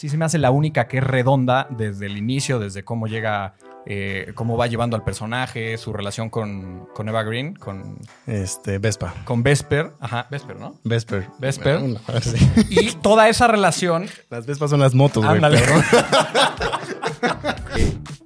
sí se me hace la única que es redonda desde el inicio, desde cómo llega, eh, cómo va llevando al personaje, su relación con, con Eva Green, con, Este, Vespa. con Vesper. Ajá, Vesper, ¿no? Vesper. Vesper. Bueno, sí. Y toda esa relación. Las Vespas son las motos, güey.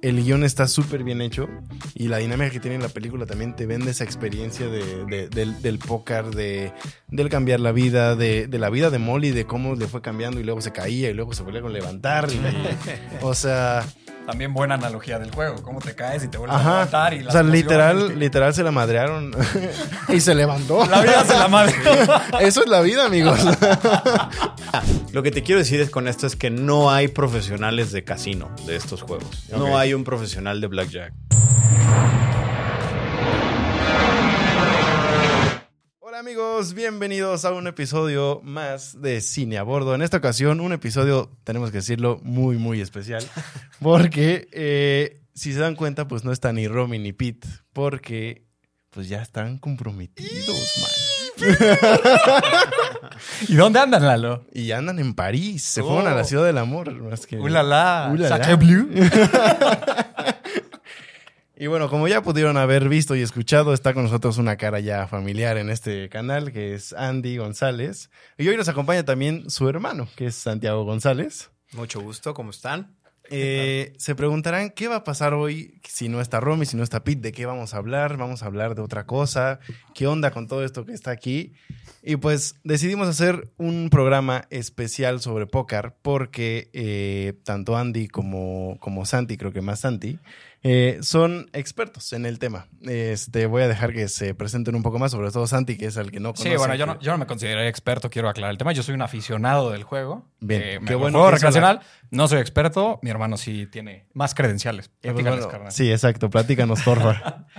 El guion está súper bien hecho y la dinámica que tiene la película también te vende esa experiencia de, de- del, del póker, de, del cambiar la vida, de, de la vida de Molly, de cómo le fue cambiando y luego se caía y luego se volvía a levantar. y o sea, También buena analogía del juego. Cómo te caes y te vuelves a levantar. Y O sea, literal, que- literal se la madrearon y se levantó. La vida se la madre. Eso es la vida, amigos. Lo que te quiero decir es con esto es que no hay profesionales de casino de estos juegos. No hay un profesional de blackjack. Amigos, bienvenidos a un episodio más de Cine a Bordo. En esta ocasión, un episodio, tenemos que decirlo, muy, muy especial. Porque, eh, si se dan cuenta, pues no está ni Romy ni Pete. Porque, pues ya están comprometidos, man. ¿Y dónde andan, Lalo? Y andan en París. Se fueron a la Oh. ciudad del amor. Más que... Ulala. Ulala. Sacré Bleu. Y bueno, como ya pudieron haber visto y escuchado, está con nosotros una cara ya familiar en este canal, que es Andy González. Y hoy nos acompaña también su hermano, que es Santiago González. Mucho gusto, ¿cómo están? Eh, se preguntarán qué va a pasar hoy si no está Romy, si no está Pete, de qué vamos a hablar, vamos a hablar de otra cosa, qué onda con todo esto que está aquí. Y pues decidimos hacer un programa especial sobre póker porque eh, tanto Andy como, como Santi, creo que más Santi, eh, son expertos en el tema. Este, voy a dejar que se presenten un poco más, sobre todo Santi, que es el que no conoce. Sí, bueno, yo no, yo no me consideraría experto, quiero aclarar el tema. Yo soy un aficionado del juego. Bien, Eh, qué me- bueno juego recreacional. No soy experto. Mi hermano sí tiene más credenciales. Eh, pues, bueno, carnal. sí, exacto. Platícanos, porfa.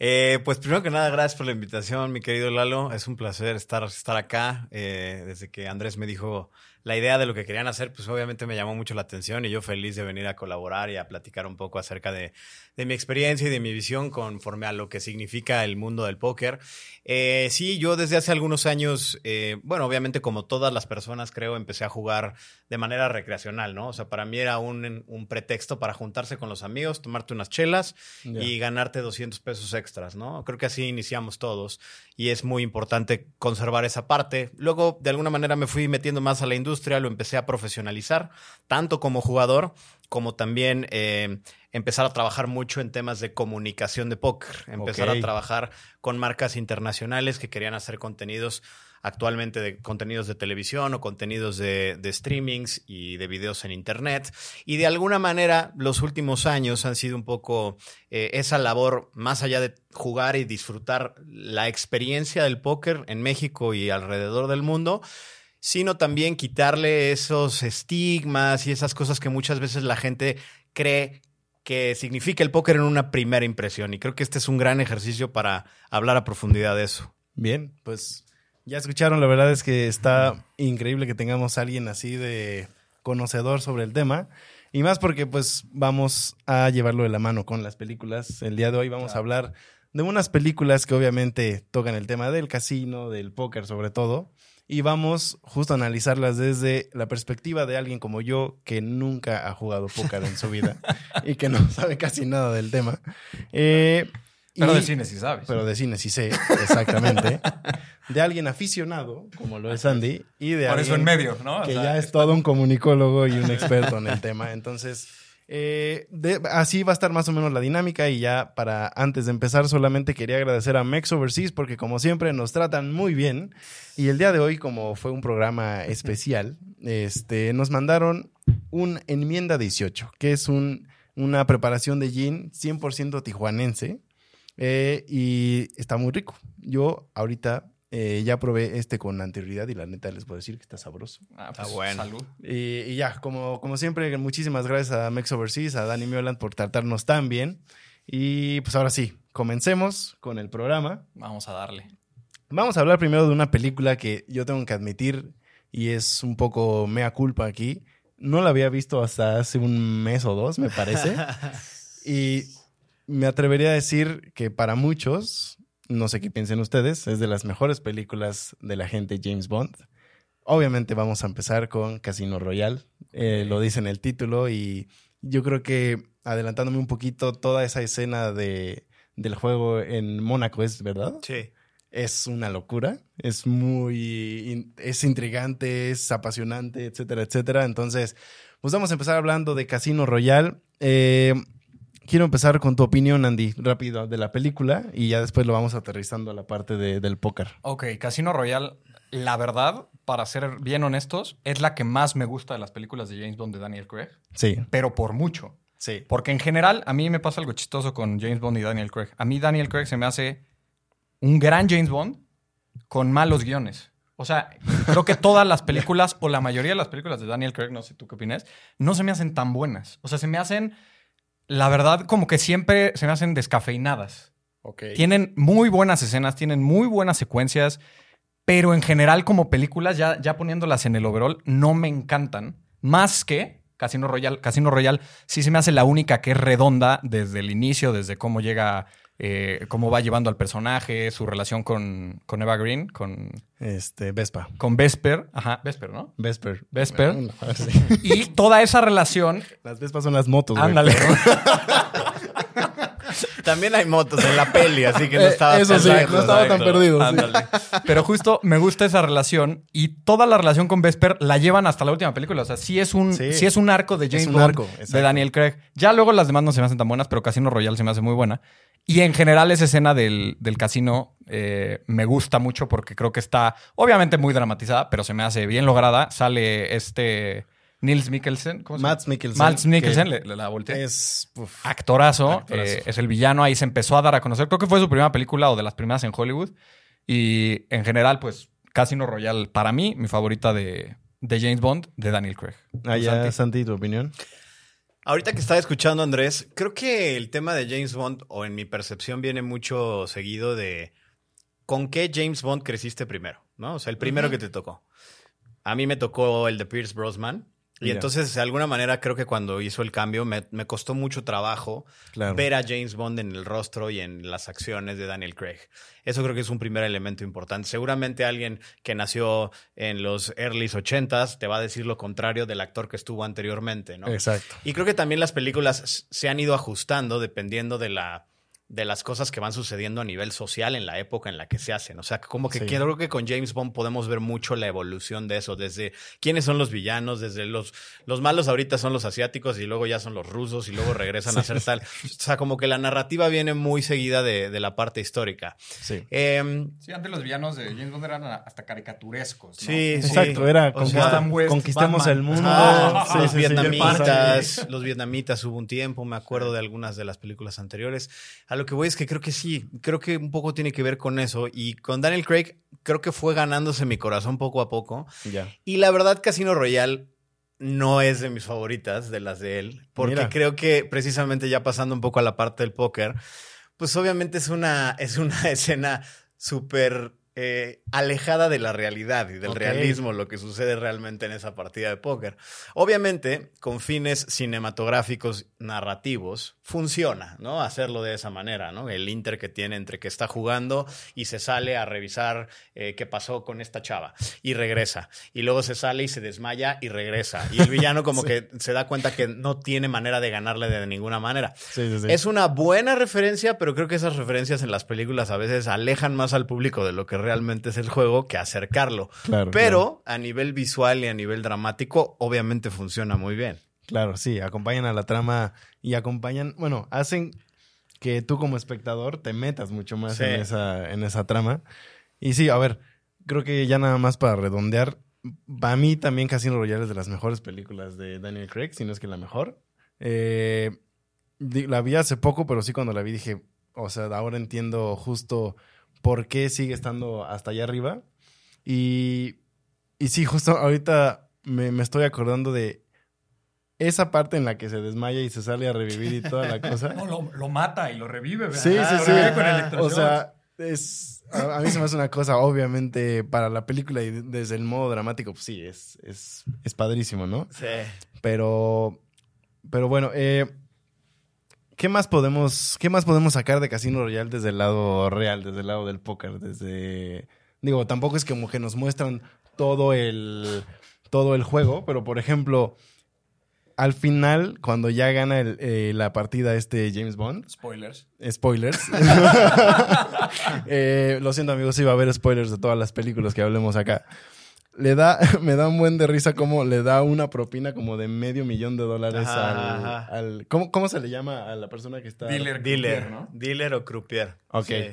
Eh, pues primero que nada, gracias por la invitación, mi querido Lalo. Es un placer estar, estar acá. Eh, desde que Andrés me dijo la idea de lo que querían hacer, pues obviamente me llamó mucho la atención y yo feliz de venir a colaborar y a platicar un poco acerca de, de mi experiencia y de mi visión conforme a lo que significa el mundo del póker. Eh, sí, yo desde hace algunos años, eh, bueno, obviamente como todas las personas creo, empecé a jugar de manera recreacional, ¿no? O sea, para mí era un, un pretexto para juntarse con los amigos, tomarte unas chelas Ya. y ganarte 200 pesos extras, ¿no? Creo que así iniciamos todos y es muy importante conservar esa parte. Luego, de alguna manera, me fui metiendo más a la industria, lo empecé a profesionalizar, tanto como jugador como también eh, empezar a trabajar mucho en temas de comunicación de póker, empezar a trabajar con marcas internacionales que querían hacer contenidos actualmente de contenidos de televisión o contenidos de, de streamings y de videos en internet. Y de alguna manera los últimos años han sido un poco eh, esa labor, más allá de jugar y disfrutar la experiencia del póker en México y alrededor del mundo, sino también quitarle esos estigmas y esas cosas que muchas veces la gente cree que significa el póker en una primera impresión. Y creo que este es un gran ejercicio para hablar a profundidad de eso. Bien, pues ya escucharon, la verdad es que está increíble que tengamos a alguien así de conocedor sobre el tema. Y más porque pues vamos a llevarlo de la mano con las películas. El día de hoy vamos a hablar de unas películas que obviamente tocan el tema del casino, del póker sobre todo. Y vamos justo a analizarlas desde la perspectiva de alguien como yo que nunca ha jugado póker en su vida y que no sabe casi nada del tema. Eh, Pero y- de cine sí sabes. pero de cine sí sé, exactamente. de alguien aficionado, como lo es Andy, y de Por alguien eso en medio, ¿no? O que sea, ya es todo un comunicólogo y un experto en el tema. Entonces, eh, así va a estar más o menos la dinámica. Y ya para antes de empezar, solamente quería agradecer a Mex Overseas porque, como siempre, nos tratan muy bien. Y el día de hoy, como fue un programa especial, este, nos mandaron un Enmienda 18, que es un, una preparación de gin 100% tijuanense. Eh, y está muy rico. Yo ahorita eh, ya probé este con anterioridad y la neta les puedo decir que está sabroso. ah, Está pues, bueno. Salud. Y, y ya, como, como siempre, muchísimas gracias a Mex Overseas, a Danny Mioland por tratarnos tan bien. Y pues ahora sí, comencemos con el programa. Vamos a darle. Vamos a hablar primero de una película que yo tengo que admitir y es un poco mea culpa aquí. No la había visto hasta hace un mes o dos, me parece. y me atrevería a decir que para muchos, no sé qué piensen ustedes, es de las mejores películas de la gente James Bond. obviamente vamos a empezar con Casino Royale. Eh, lo dice en el título y yo creo que adelantándome un poquito, toda esa escena de, del juego en Mónaco, ¿es verdad? Sí. Es una locura, es muy, es intrigante, es apasionante, etcétera, etcétera. Entonces, pues vamos a empezar hablando de Casino Royale. Eh, quiero empezar con tu opinión, Andy, rápido, de la película y ya después lo vamos aterrizando a la parte de- del póker. Ok, Casino Royale, la verdad, para ser bien honestos, es la que más me gusta de las películas de James Bond de Daniel Craig, Sí, pero por mucho. sí. Porque en general, a mí me pasa algo chistoso con James Bond y Daniel Craig. A mí Daniel Craig se me hace un gran James Bond con malos guiones. O sea, creo que todas las películas, o la mayoría de las películas de Daniel Craig, no sé tú qué opinas, no se me hacen tan buenas. O sea, se me hacen, la verdad, como que siempre se me hacen descafeinadas. Tienen muy buenas escenas, tienen muy buenas secuencias, pero en general como películas, ya, ya poniéndolas en el overall, no me encantan. Más que Casino Royale. Casino Royale sí se me hace la única que es redonda desde el inicio, desde cómo llega, eh, cómo va llevando al personaje, su relación con, con Eva Green, con, Este, Vespa. con Vesper. Ajá, Vesper, ¿no? Vesper. Vesper. No, no, sí. Y toda esa relación... Las Vespas son las motos, güey. También hay motos en la peli, así que no Eh, estaba eso sí, no estaba tan perdido. sí. Pero justo me gusta esa relación y toda la relación con Vesper la llevan hasta la última película. O sea, sí es un, Sí. sí es un arco de James un Bond arco, de. Daniel Craig. Ya luego las demás no se me hacen tan buenas, pero Casino Royale se me hace muy buena. Y en general esa escena del, del casino eh, me gusta mucho porque creo que está obviamente muy dramatizada, pero se me hace bien lograda. Sale este Nils Mikkelsen. ¿cómo se llama? Mads Mikkelsen. Mads Mikkelsen, le, le la volteé. Es. uf, Actorazo, Actorazo. eh, es el villano, ahí se empezó a dar a conocer. Creo que fue su primera película o de las primeras en Hollywood. Y en general, pues, Casino Royale, para mí, mi favorita de, de James Bond, de Daniel Craig. Allá, Santi. Santi, tu opinión. Ahorita que estaba escuchando Andrés, creo que el tema de James Bond, o en mi percepción, viene mucho seguido de con qué James Bond creciste primero, ¿no? O sea, el primero que te tocó. A mí me tocó el de Pierce Brosnan. Y entonces, de alguna manera, creo que cuando hizo el cambio me, me costó mucho trabajo Claro. ver a James Bond en el rostro y en las acciones de Daniel Craig. Eso creo que es un primer elemento importante. Seguramente alguien que nació en los early 80s te va a decir lo contrario del actor que estuvo anteriormente, ¿no? Exacto. Y creo que también las películas se han ido ajustando dependiendo de la de las cosas que van sucediendo a nivel social en la época en la que se hacen. O sea, como que Sí. creo que con James Bond podemos ver mucho la evolución de eso, desde quiénes son los villanos, desde los, los malos ahorita son los asiáticos y luego ya son los rusos y luego regresan a ser tal. O sea, como que la narrativa viene muy seguida de, de la parte histórica. Sí. Em, Sí, antes los villanos de James Bond eran hasta caricaturescos. ¿no? Sí, sí. Exacto, era O sea, conquista- Adam West, conquistemos Batman. el mundo. Ah, Sí, los sí, sí, el vietnamitas, los vietnamitas hubo un tiempo, me acuerdo de algunas de las películas anteriores. A lo que voy es que creo que sí, creo que un poco tiene que ver con eso. Y con Daniel Craig, creo que fue ganándose mi corazón poco a poco. Y la verdad, Casino Royale no es de mis favoritas, de las de él, porque Mira. creo que precisamente ya pasando un poco a la parte del póker, pues obviamente es una, es una escena súper eh, alejada de la realidad y del realismo, lo que sucede realmente en esa partida de póker. Obviamente, con fines cinematográficos narrativos, funciona, ¿no? Hacerlo de esa manera, ¿no? El inter que tiene entre que está jugando y se sale a revisar eh, qué pasó con esta chava y regresa. Y luego se sale y se desmaya y regresa. Y el villano como que se da cuenta que no tiene manera de ganarle de ninguna manera. Sí, sí, sí. Es una buena referencia, pero creo que esas referencias en las películas a veces alejan más al público de lo que realmente es el juego que acercarlo. Claro, Pero a nivel visual y a nivel dramático, obviamente funciona muy bien. Claro, sí, acompañan a la trama y acompañan, bueno, hacen que tú como espectador te metas mucho más Sí. en, esa, en esa trama. Y sí, a ver, creo que ya nada más para redondear, para mí también Casino Royale es de las mejores películas de Daniel Craig, si no es que la mejor. Eh, la vi hace poco, pero sí cuando la vi dije, o sea, ahora entiendo justo por qué sigue estando hasta allá arriba. Y, y sí, justo ahorita me, me estoy acordando de esa parte en la que se desmaya y se sale a revivir y toda la cosa. No, lo, lo mata y lo revive, ¿verdad? Sí, sí, sí. con O sea, es, a, a mí se me hace una cosa, obviamente, para la película y desde el modo dramático, pues sí, es, es, es padrísimo, ¿no? Sí. Pero, pero bueno, eh, ¿qué más podemos, qué más podemos sacar de Casino Royale desde el lado real, desde el lado del póker? Desde, digo, tampoco es como que nos muestran todo el, todo el juego, pero por ejemplo, al final, cuando ya gana el- eh, la partida este James Bond, Spoilers. spoilers. Eh, lo siento amigos, iba a haber spoilers de todas las películas que hablemos acá. Le da, me da un buen de risa como le da una propina como de medio millón de dólares Ajá, al, ajá. al- ¿cómo, ¿Cómo se le llama a la persona que está? Dealer. Dealer, Croupier, ¿no? Dealer o croupier. Ok. Sí.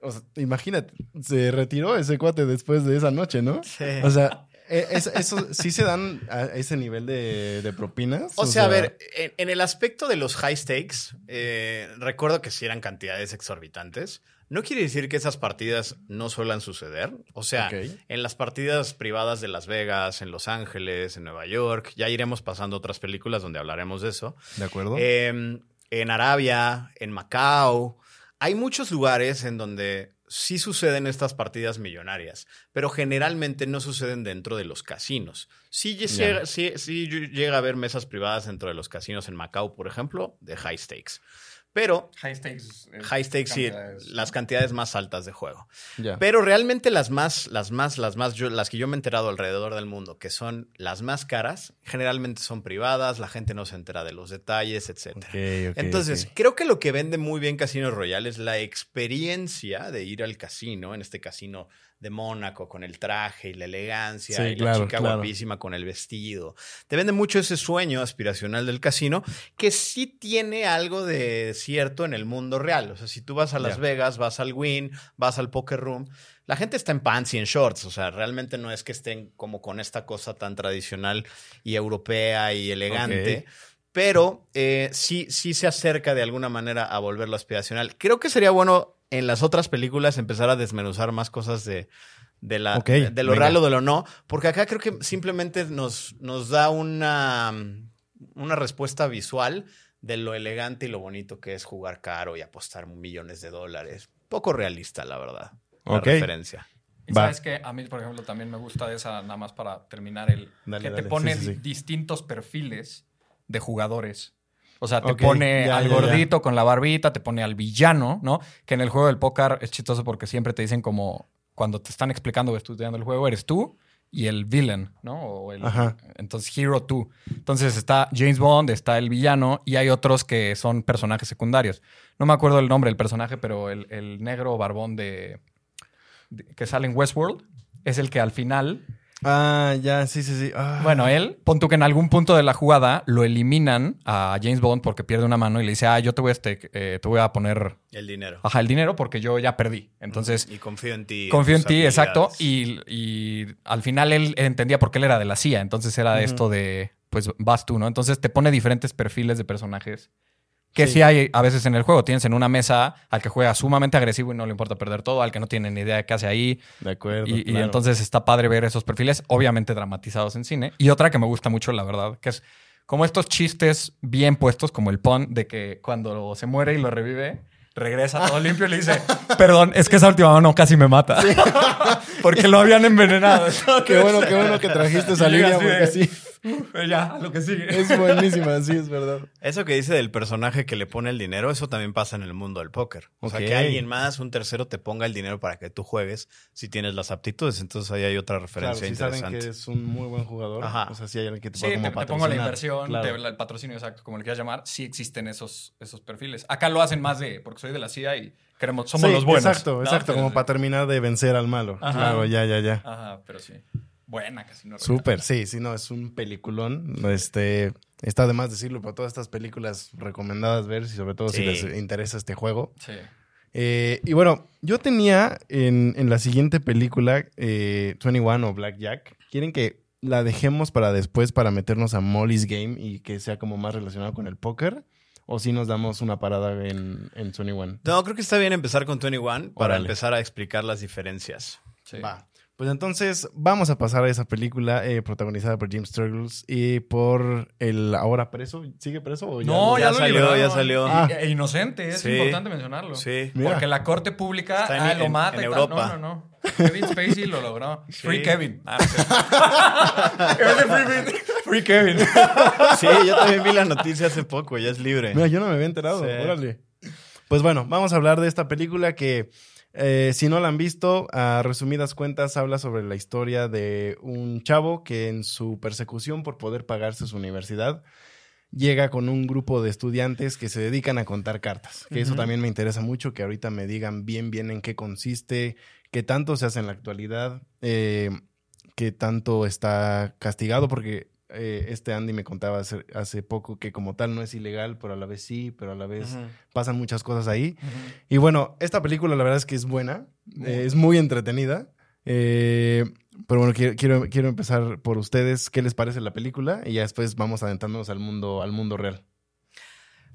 O sea, imagínate, se retiró ese cuate después de esa noche, ¿no? Sí. O sea, e- es- eso sí se dan a ese nivel de, de propinas. O sea, a ver, en, en el aspecto de los high stakes, eh, recuerdo que sí eran cantidades exorbitantes. No quiere decir que esas partidas no suelan suceder. O sea, en las partidas privadas de Las Vegas, en Los Ángeles, en Nueva York, ya iremos pasando otras películas donde hablaremos de eso. ¿De acuerdo? Eh, en Arabia, en Macao, hay muchos lugares en donde sí suceden estas partidas millonarias, pero generalmente no suceden dentro de los casinos. Sí llega a haber mesas privadas dentro de los casinos en Macao, por ejemplo, de high stakes. Pero High stakes. eh, high stakes sí, cantidades. las cantidades más altas de juego. Pero realmente las más, las más, las más, yo- las que yo me he enterado alrededor del mundo, que son las más caras, generalmente son privadas, la gente no se entera de los detalles, ok, Entonces, creo que lo que vende muy bien Casino Royale es la experiencia de ir al casino, en este casino de Mónaco, con el traje y la elegancia, Sí, y claro, la chica claro. guapísima con el vestido. Te vende mucho ese sueño aspiracional del casino, que sí tiene algo de cierto en el mundo real. O sea, si tú vas a Las. Vegas, vas al Win, vas al Poker Room, la gente está en pants y en shorts. O sea, realmente no es que estén como con esta cosa tan tradicional y europea y elegante. Pero eh, sí, sí se acerca de alguna manera a volverlo aspiracional. Creo que sería bueno en las otras películas empezar a desmenuzar más cosas de, de, la, de lo venga. real o de lo no, porque acá creo que simplemente nos, nos da una, una respuesta visual de lo elegante y lo bonito que es jugar caro y apostar millones de dólares. Poco realista, la verdad. La Ok. referencia. Y Va. sabes que a mí, por ejemplo, también me gusta esa, nada más para terminar, el Dale, que dale, te pone sí, sí, sí. distintos perfiles de jugadores. O sea, te pone ya, al ya, ya. gordito con la barbita, te pone al villano, ¿no? Que en el juego del póker es chistoso porque siempre te dicen como cuando te están explicando o estudiando el juego, eres tú y el villain, ¿no? O el, Ajá. Entonces, Hero 2. Entonces está James Bond, está el villano y hay otros que son personajes secundarios. No me acuerdo el nombre del personaje, pero el, el negro barbón de, de- que sale en Westworld es el que al final, Ah, ya, sí, sí, sí. Ah. bueno, él, pon tú que en algún punto de la jugada lo eliminan a James Bond porque pierde una mano y le dice, ah, yo te voy a, este, eh, te voy a poner, El dinero. ajá, el dinero porque yo ya perdí. Entonces, y confío en ti. Confío en ti, exacto. Y, y al final él entendía por qué él era de la CIA. Entonces era esto de, pues vas tú, ¿no? Entonces te pone diferentes perfiles de personajes que Sí. sí. hay a veces en el juego. Tienes en una mesa al que juega sumamente agresivo y no le importa perder todo, al que no tiene ni idea de qué hace ahí. de acuerdo. Y, entonces está padre ver esos perfiles, obviamente dramatizados en cine. Y otra que me gusta mucho, la verdad, que es como estos chistes bien puestos, como el pun de que cuando se muere y lo revive, regresa todo limpio y le dice, perdón, es que esa última mano casi me mata. porque lo habían envenenado. Qué bueno, qué bueno que trajiste esa línea porque sí, ya, lo que sigue. es buenísima, sí, es verdad. Eso que dice del personaje que le pone el dinero, eso también pasa en el mundo del póker. O sea, que alguien más, un tercero, te ponga el dinero para que tú juegues si tienes las aptitudes. Entonces ahí hay otra Claro, referencia si saben interesante. que es un muy buen jugador, Ajá. o sea, si hay alguien que te Sí, pueda te, como te pongo la inversión, Claro. te- el patrocinio exacto, como le quieras llamar, sí existen esos, esos perfiles. Acá lo hacen más de, porque soy de la CIA y queremos, somos Sí, los buenos. Exacto, exacto, como sí. para terminar de vencer al malo. Ajá. Claro, ya, ya, ya. Ajá, pero sí. Buena, casi no. Súper, sí, sí, no, es un peliculón. Este, está de más decirlo, pero todas estas películas recomendadas ver, y sobre todo si les interesa este juego. Sí. Eh, y bueno, yo tenía en, en la siguiente película, eh, 21 o Blackjack, quieren que la dejemos para después para meternos a Molly's Game y que sea como más relacionado con el póker. O si nos damos una parada en, en 21. No, creo que está bien empezar con 21 para Órale. empezar a explicar las diferencias. sí. Va. Pues entonces vamos a pasar a esa película eh, protagonizada por James Turtles y por el ahora preso. ¿Sigue preso o ya No, ya, salió, ya salió. Y- Ah. e inocente, es Sí. importante mencionarlo. Sí. Mira. Porque la corte pública en- ah, lo mata en y tal. Europa. No, no, no. Kevin Spacey lo logró. Free. Kevin. Ah, sí. Free, free Kevin. Sí, yo también vi la noticia hace poco, ya es libre. Mira, yo no me había enterado. Sí. Órale. Pues bueno, vamos a hablar de esta película que Eh, si no la han visto, a resumidas cuentas habla sobre la historia de un chavo que en su persecución por poder pagarse su universidad llega con un grupo de estudiantes que se dedican a contar cartas. Que eso también me interesa mucho, que ahorita me digan bien, bien en qué consiste, qué tanto se hace en la actualidad, eh, qué tanto está castigado, porque eh, este Andy me contaba hace, hace, poco que como tal no es ilegal, pero a la vez sí, pero a la vez pasan muchas cosas ahí. Y bueno, esta película la verdad es que es buena, eh, es muy entretenida. Eh, pero bueno, quiero, quiero, empezar por ustedes. ¿Qué les parece la película? Y ya después vamos adentrándonos al mundo, al mundo real.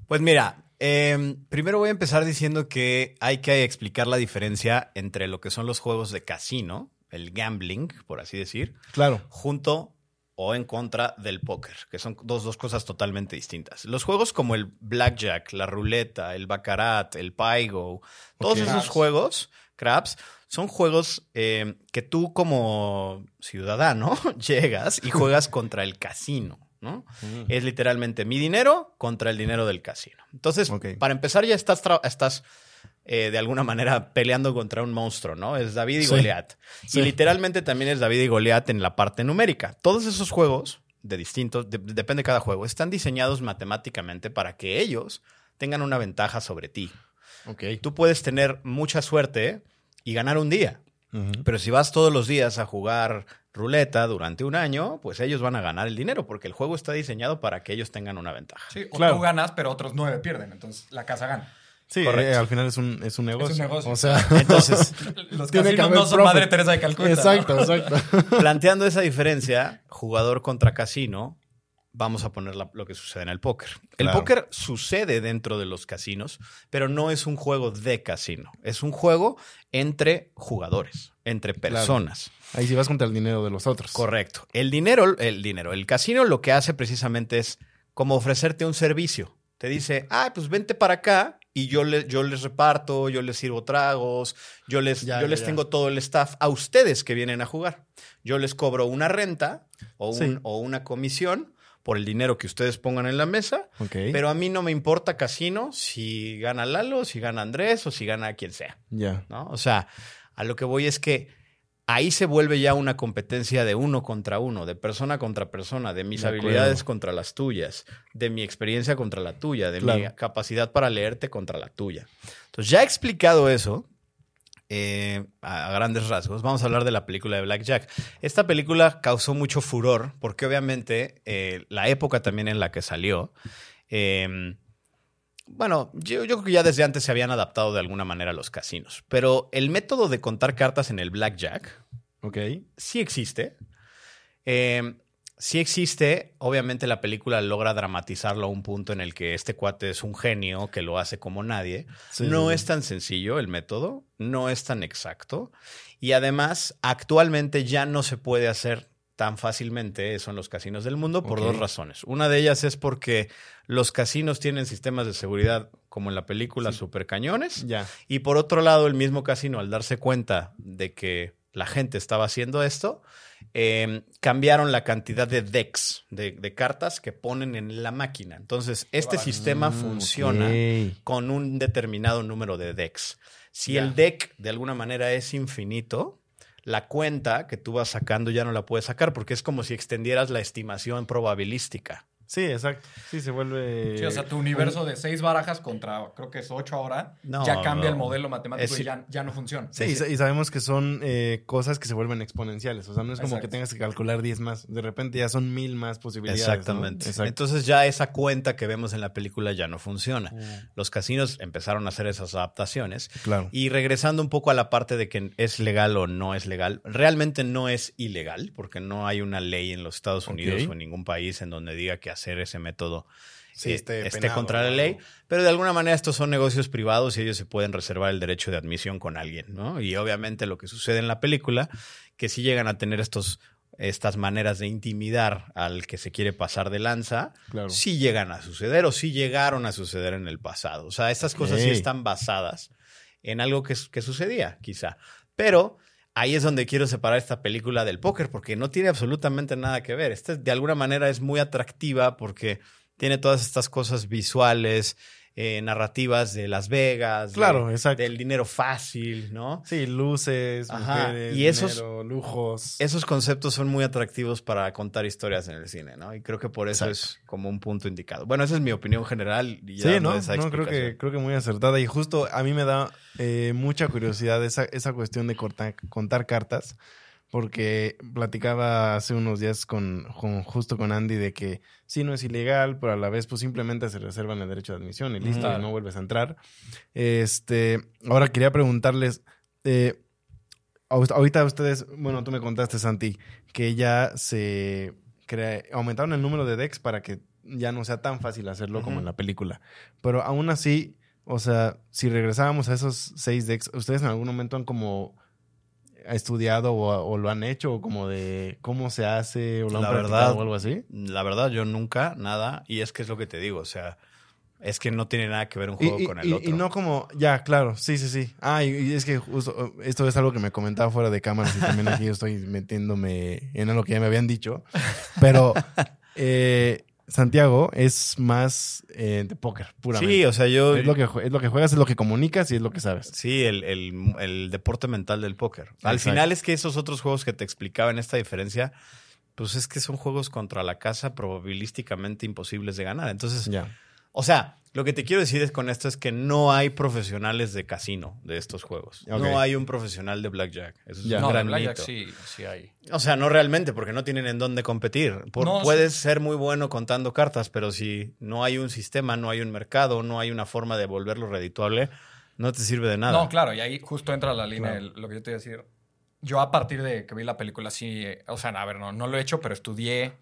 Pues mira, em, primero voy a empezar diciendo que hay que explicar la diferencia entre lo que son los juegos de casino, el gambling, por así decir. Claro. Junto o en contra del póker, que son dos, dos cosas totalmente distintas. Los juegos como el blackjack, la ruleta, el baccarat, el pygo, todos esos juegos, craps, son juegos eh, que tú como ciudadano llegas y juegas contra el casino. ¿no? Mm. Es literalmente mi dinero contra el dinero del casino. Entonces, para empezar, ya estás, estás eh, de alguna manera peleando contra un monstruo, ¿no? Es David y Goliat. Y literalmente también es David y Goliat en la parte numérica. Todos esos juegos, de distintos, depende de cada juego, están diseñados matemáticamente para que ellos tengan una ventaja sobre ti. Okay. Tú puedes tener mucha suerte y ganar un día. Pero si vas todos los días a jugar ruleta durante un año, pues ellos van a ganar el dinero porque el juego está diseñado para que ellos tengan una ventaja. Sí, o tú ganas, pero otros nueve pierden, entonces la casa gana. Sí, eh, al final es un, es un negocio. Es un negocio. O sea, entonces los casinos no son Madre Teresa de Calcuta. Exacto, exacto. Planteando esa diferencia, jugador contra casino, vamos a poner lo que sucede en el póker. El póker sucede dentro de los casinos, pero no es un juego de casino. Es un juego entre jugadores, entre personas. Ahí sí vas contra el dinero de los otros. Correcto. El dinero, el dinero, el casino lo que hace precisamente es como ofrecerte un servicio. Te dice, ah, pues vente para acá y yo, yo les reparto, yo les sirvo tragos, yo les, yo les tengo todo el staff a ustedes que vienen a jugar. Yo les cobro una renta o, o una comisión por el dinero que ustedes pongan en la mesa. Pero a mí no me importa casino si gana Lalo, si gana Andrés o si gana quien sea. Ya. ¿no? O sea, a lo que voy es que ahí se vuelve ya una competencia de uno contra uno, de persona contra persona, de mis habilidades contra las tuyas, de mi experiencia contra la tuya, de mi capacidad para leerte contra la tuya. Entonces, ya he explicado eso, eh, a, grandes rasgos, vamos a hablar de la película de Black Jack. Esta película causó mucho furor porque obviamente eh, la época también en la que salió, em, bueno, yo, yo, creo que ya desde antes se habían adaptado de alguna manera a los casinos, pero el método de contar cartas en el Black Jack okay. sí existe. Eh, sí existe, obviamente la película logra dramatizarlo a un punto en el que este cuate es un genio que lo hace como nadie. no es tan sencillo el método, no es tan exacto y además actualmente ya no se puede hacer tan fácilmente eso en los casinos del mundo por dos razones. Una de ellas es porque los casinos tienen sistemas de seguridad como en la película super cañones. Ya. Y por otro lado, el mismo casino al darse cuenta de que la gente estaba haciendo esto, Em, cambiaron la cantidad de decks, de, cartas que ponen en la máquina. Entonces, este sistema funciona con un determinado número de decks. Si el deck de alguna manera es infinito, la cuenta que tú vas sacando ya no la puedes sacar porque es como si extendieras la estimación probabilística. Sí, exacto. Sí, se vuelve. Sí, o sea, tu universo de seis barajas contra creo que es ocho ahora, ya cambia el modelo matemático y ya, no funciona. Sí, y, sabemos que son eh, cosas que se vuelven exponenciales. O sea, no es como que tengas que calcular diez más. De repente ya son mil más posibilidades. Exactamente. Entonces ya esa cuenta que vemos en la película ya no funciona. Mm. Los casinos empezaron a hacer esas adaptaciones. Claro. Y regresando un poco a la parte de que es legal o no es legal, realmente no es ilegal porque no hay una ley en los Estados Unidos o en ningún país en donde diga que hacer ese método sí, esté, contra la ley, pero de alguna manera estos son negocios privados y ellos se pueden reservar el derecho de admisión con alguien, ¿no? Y obviamente lo que sucede en la película, que si llegan a tener estos estas maneras de intimidar al que se quiere pasar de lanza, sí llegan a suceder o sí llegaron a suceder en el pasado. O sea, estas cosas sí están basadas en algo que, que sucedía, quizá. Pero ahí es donde quiero separar esta película del póker, porque no tiene absolutamente nada que ver. Esta de alguna manera es muy atractiva porque tiene todas estas cosas visuales, eh, narrativas de Las Vegas, de- Claro, exacto. del dinero fácil, ¿no? Sí, luces, Ajá, mujeres, y esos- dinero, lujos. Esos conceptos son muy atractivos para contar historias en el cine, ¿no? Y creo que por eso Exacto. es como un punto indicado. Bueno, esa es mi opinión general. Y ya Sí, ¿no? esa No, creo que, creo que muy acertada. Y justo a mí me da eh, mucha curiosidad esa, esa cuestión de corta- contar cartas. Porque platicaba hace unos días con, con- justo con Andy de que sí no es ilegal, pero a la vez pues simplemente se reservan el derecho de admisión y listo, Claro. y no vuelves a entrar. Este, ahora quería preguntarles, eh, ahor- ahorita ustedes, bueno, tú me contaste, Santi, que ya se crea- aumentaron el número de decks para que ya no sea tan fácil hacerlo como en la película. Pero aún así, o sea, si regresábamos a esos seis decks, ¿ustedes en algún momento han como estudiado o, o lo han hecho o como de cómo se hace o lo han La practicado verdad, o algo así? La verdad, yo nunca, nada. Y es que es lo que te digo, o sea, es que no tiene nada que ver un juego y- con el y- otro. y no como, ya, claro, sí, sí, sí. Ah, y, es que justo, esto es algo que me comentaba fuera de cámaras y también aquí yo estoy metiéndome en lo que ya me habían dicho. Pero eh, Santiago es más eh, de póker, puramente. sí, o sea, yo... es, lo que, es lo que juegas, es lo que comunicas y es lo que sabes. Sí, el, el- el deporte mental del póker. Al Exacto. final es que esos otros juegos que te explicaban esta diferencia, pues es que son juegos contra la casa probabilísticamente imposibles de ganar. Entonces, Ya. O sea, lo que te quiero decir es con esto es que no hay profesionales de casino de estos juegos. No hay un profesional de blackjack. Eso es Ya. un No, de gran Blackjack mito. sí, sí hay. O sea, no realmente, porque no tienen en dónde competir. Por- No, puedes ser muy bueno contando cartas, pero si no hay un sistema, no hay un mercado, no hay una forma de volverlo redituable, no te sirve de nada. No, claro, y ahí justo entra la línea, Claro. lo que yo te iba a decir. Yo a partir de que vi la película, sí, eh, o sea, a ver, no, no lo he hecho, pero estudié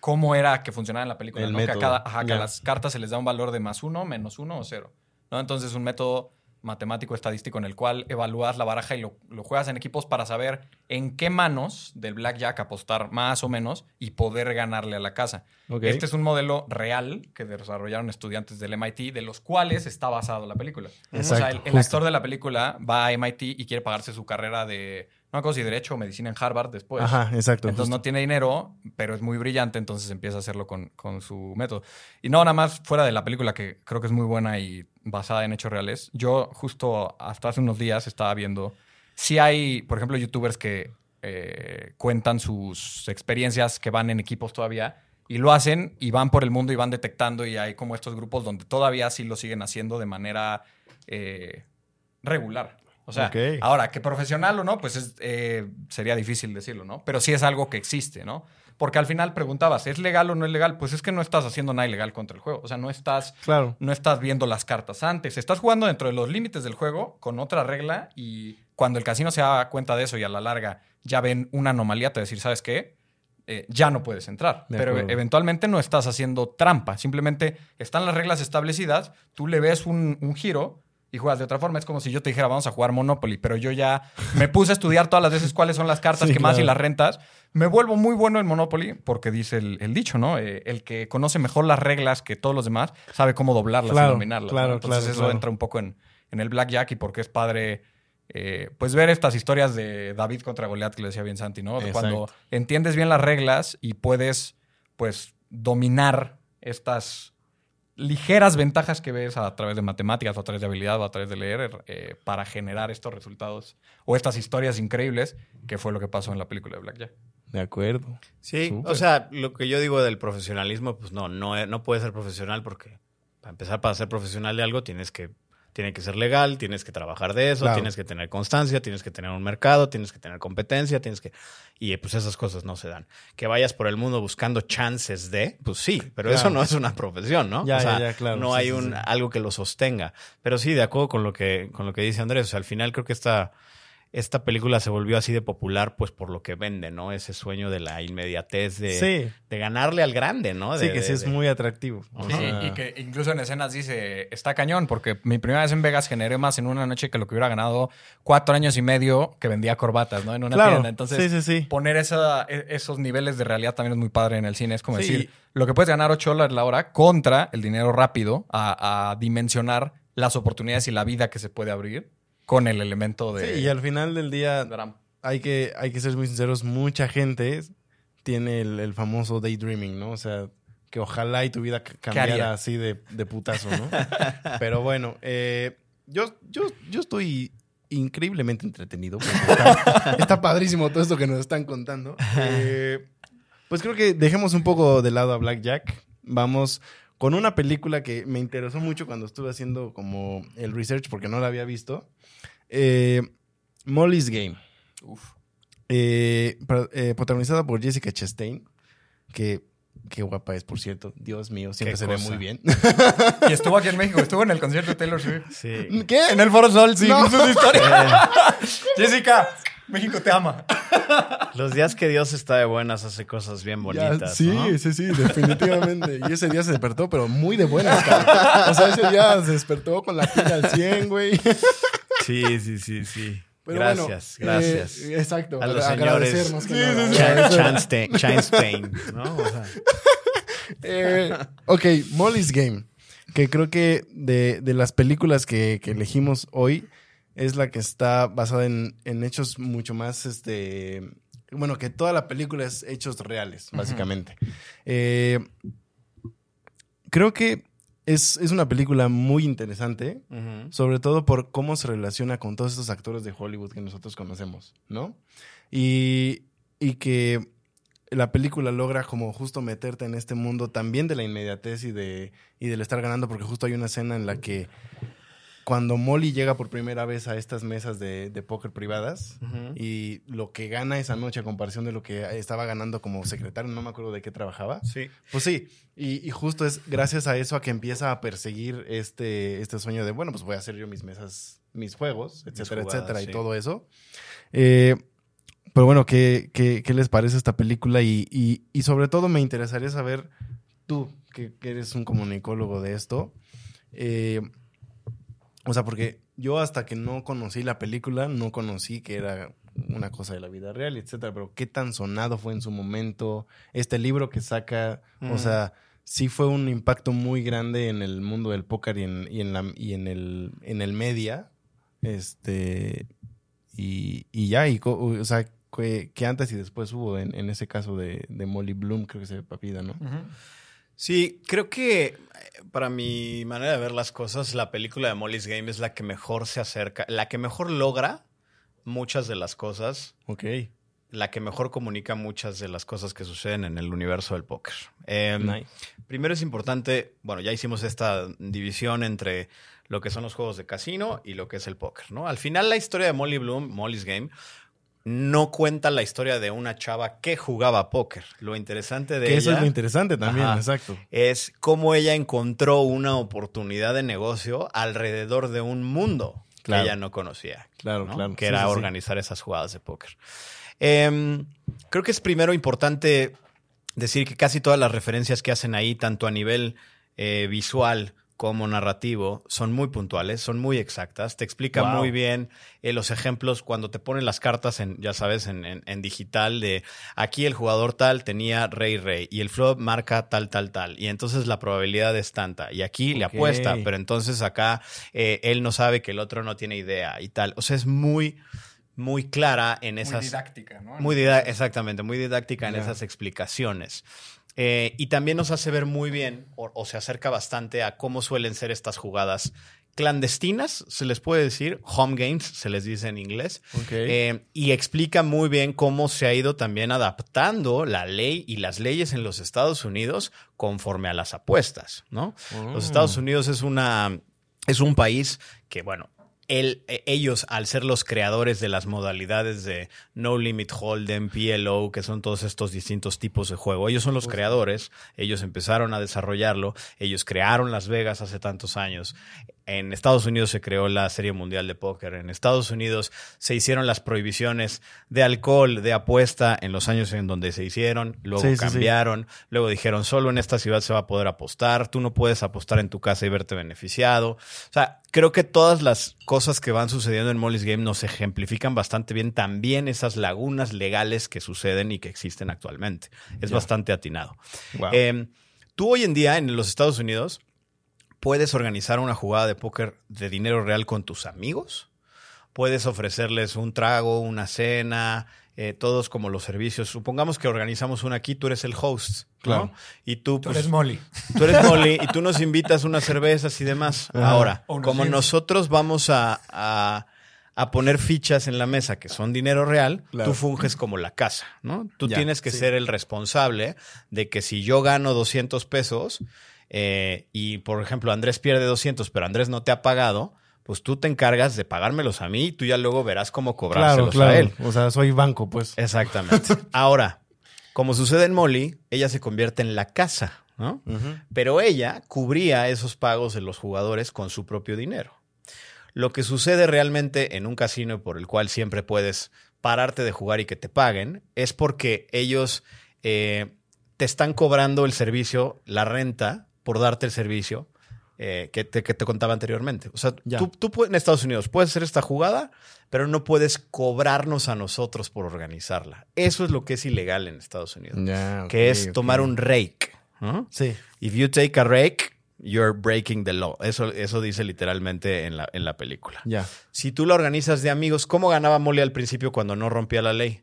cómo era que funcionaba en la película. El ¿no? Que a, cada, ajá, que a ya. las cartas se les da un valor de más uno, menos uno o cero. ¿no? Entonces, un método matemático estadístico en el cual evalúas la baraja y lo, lo juegas en equipos para saber en qué manos del blackjack apostar más o menos y poder ganarle a la casa. Este es un modelo real que desarrollaron estudiantes del MIT, de los cuales está basado la película. o sea, el, el actor de la película va a MIT y quiere pagarse su carrera de, no acuerdo si derecho o medicina en Harvard después. Ajá, exacto. Entonces justo. no tiene dinero, pero es muy brillante, entonces empieza a hacerlo con, con su método. Y no, nada más fuera de la película, que creo que es muy buena y basada en hechos reales. Yo justo hasta hace unos días estaba viendo, si hay, por ejemplo, youtubers que eh, cuentan sus experiencias que van en equipos todavía y lo hacen y van por el mundo y van detectando y hay como estos grupos donde todavía sí lo siguen haciendo de manera eh, regular. O sea, Ok. ahora, que profesional o no, pues es, eh, sería difícil decirlo, ¿no? Pero sí es algo que existe, ¿no? Porque al final preguntabas, ¿es legal o no es legal? Pues es que no estás haciendo nada ilegal contra el juego. O sea, no estás, Claro. no estás viendo las cartas antes. Estás jugando dentro de los límites del juego con otra regla y cuando el casino se da cuenta de eso y a la larga ya ven una anomalía, te decir, ¿sabes qué? Eh, ya no puedes entrar. De Pero acuerdo. eventualmente no estás haciendo trampa. Simplemente están las reglas establecidas, tú le ves un, un giro y juegas de otra forma. Es como si yo te dijera, vamos a jugar Monopoly, pero yo ya me puse a estudiar todas las veces cuáles son las cartas Sí, que más y las rentas. Me vuelvo muy bueno en Monopoly porque dice el, el dicho, ¿no? Eh, el que conoce mejor las reglas que todos los demás sabe cómo doblarlas Claro, y dominarlas. ¿no? claro, Entonces eso entra un poco en, en el blackjack y porque es padre... eh, pues ver estas historias de David contra Goliat que le decía bien Santi, ¿no? De Exacto. Cuando entiendes bien las reglas y puedes, pues, dominar estas ligeras ventajas que ves a través de matemáticas o a través de habilidad o a través de leer eh, para generar estos resultados o estas historias increíbles, que fue lo que pasó en la película de Blackjack. De acuerdo. Sí, Súper. o sea, lo que yo digo del profesionalismo, pues no, no, no puedes ser profesional porque para empezar, para ser profesional de algo tienes que, tiene que ser legal, tienes que trabajar de eso, Claro. tienes que tener constancia, tienes que tener un mercado, tienes que tener competencia, tienes que... Y eh, pues esas cosas no se dan. Que vayas por el mundo buscando chances de, pues sí, pero eso no es una profesión, ¿no? Ya, o sea, ya, ya, claro. no Sí, hay sí, un, sí. algo que lo sostenga. Pero sí, de acuerdo con lo que, con lo que dice Andrés, o sea, al final creo que esta esta película se volvió así de popular pues por lo que vende, ¿no? Ese sueño de la inmediatez de, sí, de ganarle al grande, ¿no? sí, De- que de- sí es de- muy atractivo. Sí, y que incluso en escenas dice, está cañón, porque mi primera vez en Vegas generé más en una noche que lo que hubiera ganado cuatro años y medio que vendía corbatas, ¿no? En una Claro, tienda. Entonces, sí, sí, sí. poner esa, e- esos niveles de realidad también es muy padre en el cine. Es como Sí. decir, lo que puedes ganar 8 dólares la hora contra el dinero rápido a, a dimensionar las oportunidades y la vida que se puede abrir con el elemento de... Sí, y al final del día drama. hay que, hay que ser muy sinceros, mucha gente tiene el, el famoso daydreaming, ¿no? O sea, que ojalá y tu vida cambiara así de, de putazo, ¿no? Pero bueno, eh, yo, yo, yo estoy increíblemente entretenido. está padrísimo todo esto que nos están contando. Eh, pues creo que dejemos un poco de lado a Blackjack. Vamos con una película que me interesó mucho cuando estuve haciendo como el research porque no la había visto. Eh, Molly's Game. Uf. Eh, eh, protagonizada por Jessica Chastain, que qué guapa es, por cierto. Dios mío, siempre Qué se ve muy bien. Y estuvo aquí en México, estuvo en el concierto de Taylor Swift. Sí. ¿Qué? En el Foro Sol, sí, No. sus historias. Jessica, México te ama. Los días que Dios está de buenas hace cosas bien Ya, bonitas. sí, ¿no? sí, sí, definitivamente. Y ese día se despertó, pero muy de buenas, cabrón. O sea, ese día se despertó con la pila al 100, güey. Sí, sí, sí, sí. Pero gracias, bueno, gracias. eh, exacto. A los agradecer señores más que Sí, nada. sí, sí. Chan, Agradecer. Chan Stein- Chan Spain, ¿no? O sea, Eh, ok, Molly's Game. Que creo que de, de las películas que, que elegimos hoy es la que está basada en, en hechos mucho más, este... Bueno, que toda la película es hechos reales, básicamente. Eh, creo que es, es una película muy interesante, sobre todo por cómo se relaciona con todos estos actores de Hollywood que nosotros conocemos, ¿no? Y, y que la película logra como justo meterte en este mundo también de la inmediatez y, de, y del estar ganando, porque justo hay una escena en la que cuando Molly llega por primera vez a estas mesas de, de póker privadas y lo que gana esa noche a comparación de lo que estaba ganando como secretario, no me acuerdo de qué trabajaba, Sí. pues sí, y, y justo es gracias a eso a que empieza a perseguir este, este sueño de, bueno, pues voy a hacer yo mis mesas, mis juegos, etcétera, jugadas, etcétera, y todo eso. Eh, pero bueno, ¿qué, qué, qué les parece esta película? Y, y, y sobre todo me interesaría saber, tú, que, que eres un comunicólogo de esto, eh, o sea, porque yo hasta que no conocí la película, no conocí que era una cosa de la vida real, etcétera, pero qué tan sonado fue en su momento este libro que saca, o sea, sí fue un impacto muy grande en el mundo del póker y en, y en, la, y en, el, en el media, este, y, y ya, y, o sea, que, que antes y después hubo en, en ese caso de, de Molly Bloom, creo que se papida, ¿no? Sí, creo que eh, para mi manera de ver las cosas, la película de Molly's Game es la que mejor se acerca, la que mejor logra muchas de las cosas, Ok. la que mejor comunica muchas de las cosas que suceden en el universo del póker. Em, Nice. Primero es importante, bueno, ya hicimos esta división entre lo que son los juegos de casino y lo que es el póker, ¿no? Al final la historia de Molly Bloom, Molly's Game, no cuenta la historia de una chava que jugaba póker. Lo interesante de Que eso ella es lo interesante también, Ajá. exacto. es cómo ella encontró una oportunidad de negocio alrededor de un mundo Claro. que ella no conocía. Claro, ¿no? claro. Que era sí, sí. organizar esas jugadas de póker. Em, creo que es primero importante decir que casi todas las referencias que hacen ahí, tanto a nivel eh, visual como narrativo, son muy puntuales, son muy exactas. Te explica Wow. muy bien eh, los ejemplos cuando te ponen las cartas en, ya sabes, en, en- en digital de aquí el jugador tal tenía rey rey y el flop marca tal tal tal y entonces la probabilidad es tanta y aquí le apuesta, pero entonces acá eh, él no sabe que el otro no tiene idea y tal. O sea, es muy muy clara en esas Muy didáctica, ¿no? muy exactamente, muy didáctica en esas explicaciones. Eh, y también nos hace ver muy bien, o, o se acerca bastante a cómo suelen ser estas jugadas clandestinas, se les puede decir, home games, se les dice en inglés. Eh, y explica muy bien cómo se ha ido también adaptando la ley y las leyes en los Estados Unidos conforme a las apuestas, ¿no? Los Estados Unidos es una es un país que, bueno, él- eh, ellos, al ser los creadores de las modalidades de No Limit Hold'em, PLO, que son todos estos distintos tipos de juego, ellos son los creadores, ellos empezaron a desarrollarlo, ellos crearon Las Vegas hace tantos años. En Estados Unidos se creó la Serie Mundial de Póker. En Estados Unidos se hicieron las prohibiciones de alcohol, de apuesta en los años en donde se hicieron. Luego Sí, sí, sí. cambiaron. Luego dijeron, solo en esta ciudad se va a poder apostar. Tú no puedes apostar en tu casa y verte beneficiado. O sea, creo que todas las cosas que van sucediendo en Molly's Game nos ejemplifican bastante bien también esas lagunas legales que suceden y que existen actualmente. Es bastante atinado. Wow. Eh, tú hoy en día en los Estados Unidos puedes organizar una jugada de póker de dinero real con tus amigos. Puedes ofrecerles un trago, una cena, eh, todos como los servicios. Supongamos que organizamos una aquí, tú eres el host, ¿no? Claro. Y tú, Tú pues, eres Molly. Tú eres Molly y tú nos invitas unas cervezas y demás. Ajá. Ahora, como nosotros vamos a, a- a poner fichas en la mesa que son dinero real, Claro. tú funges como la casa, ¿no? Tú Ya, tienes que sí. ser el responsable de que si yo gano 200 pesos eh, y, por ejemplo, Andrés pierde 200, pero Andrés no te ha pagado, pues tú te encargas de pagármelos a mí y tú ya luego verás cómo cobrárselos claro. a él. O sea, soy banco, pues. Exactamente. Ahora, como sucede en Molly, ella se convierte en la casa, ¿no? Pero ella cubría esos pagos de los jugadores con su propio dinero. Lo que sucede realmente en un casino por el cual siempre puedes pararte de jugar y que te paguen es porque ellos eh, te están cobrando el servicio, la renta, por darte el servicio eh, que, te, que te contaba anteriormente. O sea, Ya. tú, tú en Estados Unidos puedes hacer esta jugada, pero no puedes cobrarnos a nosotros por organizarla. Eso es lo que es ilegal en Estados Unidos, Ya, que ok, es ok. tomar un rake. ¿no? Sí. If you take a rake, you're breaking the law. Eso, eso dice literalmente en la, en la película. Ya. Si tú la organizas de amigos, ¿cómo ganaba Molly al principio cuando no rompía la ley?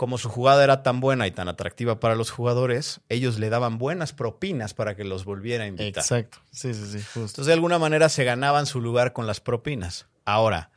Como su jugada era tan buena y tan atractiva para los jugadores, ellos le daban buenas propinas para que los volviera a invitar. Exacto. Sí, sí, sí. Justo. Entonces, de alguna manera se ganaban su lugar con las propinas. Ahora,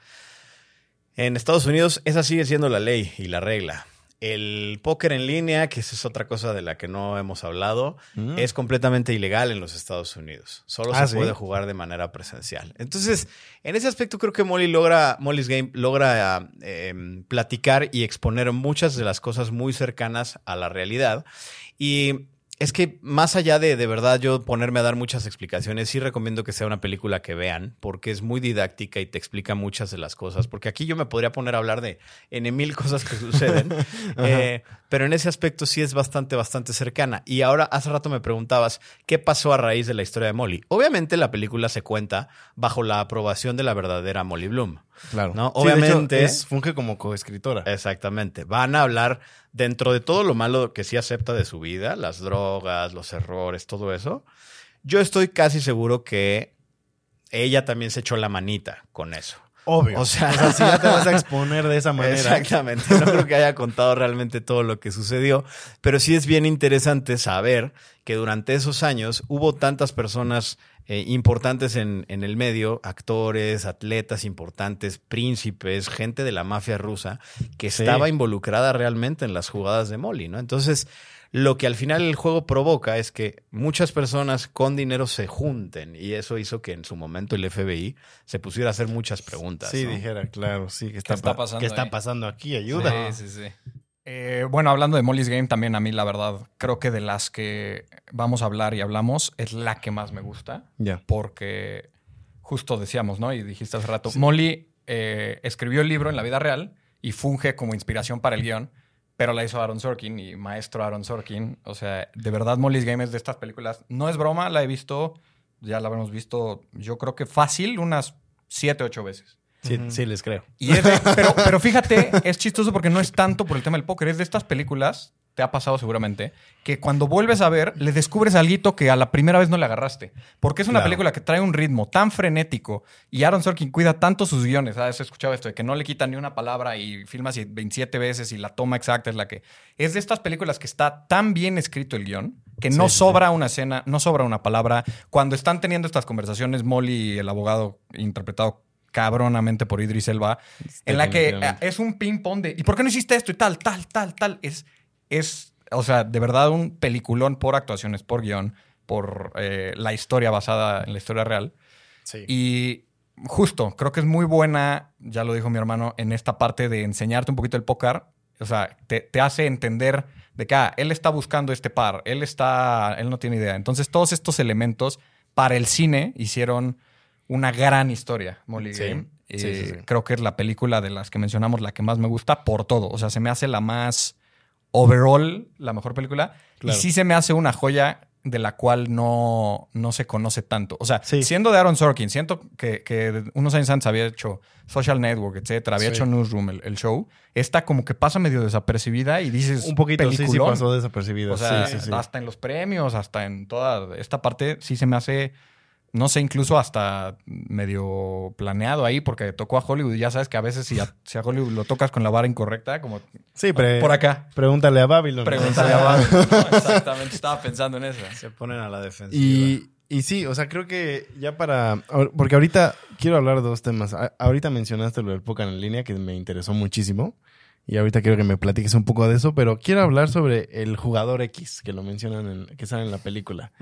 en Estados Unidos, esa sigue siendo la ley y la regla. El póker en línea, que esa es otra cosa de la que no hemos hablado, Mm. es completamente ilegal en los Estados Unidos. Solo Ah, se ¿sí? puede jugar de manera presencial. Entonces, en ese aspecto creo que Molly logra, Molly's Game logra eh, platicar y exponer muchas de las cosas muy cercanas a la realidad. Y es que más allá de de verdad yo ponerme a dar muchas explicaciones, sí recomiendo que sea una película que vean, porque es muy didáctica y te explica muchas de las cosas. Porque aquí yo me podría poner a hablar de en mil cosas que suceden, eh, pero en ese aspecto sí es bastante, bastante cercana. Y ahora, hace rato me preguntabas, ¿qué pasó a raíz de la historia de Molly? Obviamente la película se cuenta bajo la aprobación de la verdadera Molly Bloom. Claro. No, Sí, de hecho, obviamente- es- funge como coescritora. Exactamente. Van a hablar dentro de todo lo malo que sí acepta de su vida, las drogas, los errores, todo eso. Yo estoy casi seguro que ella también se echó la manita con eso. Obvio. O sea- si ya te vas a exponer de esa manera. Exactamente. No creo que haya contado realmente todo lo que sucedió, pero sí es bien interesante saber que durante esos años hubo tantas personas eh, importantes en, en el medio, actores, atletas importantes, príncipes, gente de la mafia rusa, que Sí. estaba involucrada realmente en las jugadas de Molly, ¿no? Entonces, lo que al final el juego provoca es que muchas personas con dinero se junten y eso hizo que en su momento el FBI se pusiera a hacer muchas preguntas. Sí, ¿no? dijera, claro, sí, que está, está pa- pasando ¿Qué está pasando aquí? Ayuda. Sí, sí, sí. Eh, bueno, hablando de Molly's Game, también a mí, la verdad, creo que de las que vamos a hablar y hablamos, es la que más me gusta. Ya. Porque justo decíamos, ¿no? Y dijiste hace rato, Molly eh, escribió el libro en la vida real y funge como inspiración para el guion, pero la hizo Aaron Sorkin y maestro Aaron Sorkin. O sea, de verdad, Molly's Game es de estas películas. No es broma, la he visto, ya la habremos visto, yo creo que fácil, unas siete, ocho veces. Sí, les creo. Y es de- pero, pero fíjate, es chistoso porque no es tanto por el tema del póker, es de estas películas, te ha pasado seguramente, que cuando vuelves a ver, le descubres algo que a la primera vez no le agarraste. Porque es una Claro. película que trae un ritmo tan frenético y Aaron Sorkin cuida tanto sus guiones. ¿Has escuchado esto? De que no le quita ni una palabra y filma así 27 veces y la toma exacta es la que. Es de estas películas que está tan bien escrito el guion que no Sí, sí, sobra una escena, no sobra una palabra. Cuando están teniendo estas conversaciones, Molly y el abogado interpretado cabronamente por Idris Elba, en la que es un ping-pong de ¿y por qué no hiciste esto? y tal, tal, tal, tal. Es, es o sea, de verdad un peliculón por actuaciones, por guion, por eh, la historia basada en la historia real. Sí. Y justo, creo que es muy buena, ya lo dijo mi hermano, en esta parte de enseñarte un poquito el póker. O sea, te, te hace entender de que ah, él está buscando este par, él está, él no tiene idea. Entonces, todos estos elementos para el cine hicieron una gran historia, Molly Sí. Game. Sí, sí, Eh, sí. Creo que es la película de las que mencionamos la que más me gusta por todo. O sea, se me hace la más overall, la mejor película. Claro. Y sí se me hace una joya de la cual no, no se conoce tanto. O sea, siendo de Aaron Sorkin, siento que, que unos años antes había hecho Social Network, etcétera, había hecho Newsroom, el, el show. Esta como que pasa medio desapercibida y dices Un poquito, sí, sí peliculón. pasó desapercibido. O sea, hasta en los premios, hasta en toda esta parte, sí se me hace no sé, incluso hasta medio planeado ahí, porque tocó a Hollywood. Y ya sabes que a veces si a, si a Hollywood lo tocas con la vara incorrecta, como Sí, pre- por acá. pregúntale a Babylon. Pregúntale a Babylon, ¿no? Exactamente, estaba pensando en eso. Se ponen a la defensiva. Y, y sí, o sea, creo que ya para... Porque ahorita quiero hablar de dos temas. A- ahorita mencionaste lo del póker en línea, que me interesó muchísimo. Y ahorita quiero que me platiques un poco de eso, pero quiero hablar sobre el jugador X, que lo mencionan, en, que sale en la película.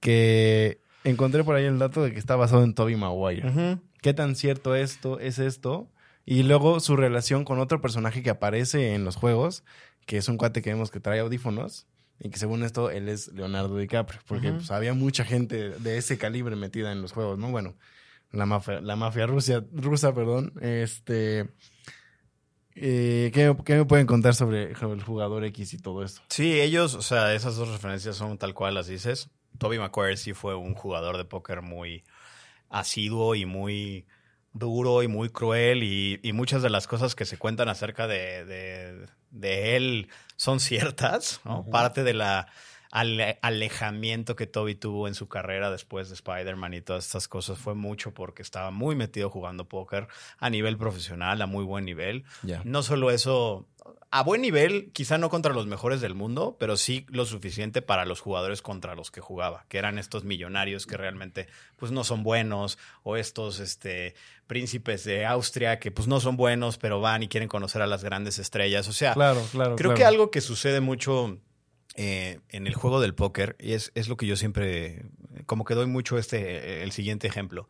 Que encontré por ahí el dato de que está basado en Toby Maguire. ¿Qué tan cierto esto es esto? Y luego su relación con otro personaje que aparece en los juegos, que es un cuate que vemos que trae audífonos. Y que según esto, él es Leonardo DiCaprio. Porque pues, había mucha gente de ese calibre metida en los juegos, ¿no? Bueno, la mafia, la mafia rusa, rusa, perdón. Este. eh, ¿qué, qué me pueden contar sobre, sobre el jugador X y todo esto? Sí, ellos, o sea, esas dos referencias son tal cual las dices. Toby Maguire sí fue un jugador de póker muy asiduo y muy duro y muy cruel y, y muchas de las cosas que se cuentan acerca de, de- de él son ciertas, ¿no? Parte de la ale- alejamiento que Toby tuvo en su carrera después de Spider-Man y todas estas cosas fue mucho porque estaba muy metido jugando póker a nivel profesional, a muy buen nivel. No solo eso, a buen nivel, quizá no contra los mejores del mundo, pero sí lo suficiente para los jugadores contra los que jugaba, que eran estos millonarios que realmente pues no son buenos o estos este príncipes de Austria que pues no son buenos, pero van y quieren conocer a las grandes estrellas, o sea, Claro, claro. Creo claro. que algo que sucede mucho eh, en el juego del póker, y es, es lo que yo siempre, como que doy mucho este, el siguiente ejemplo.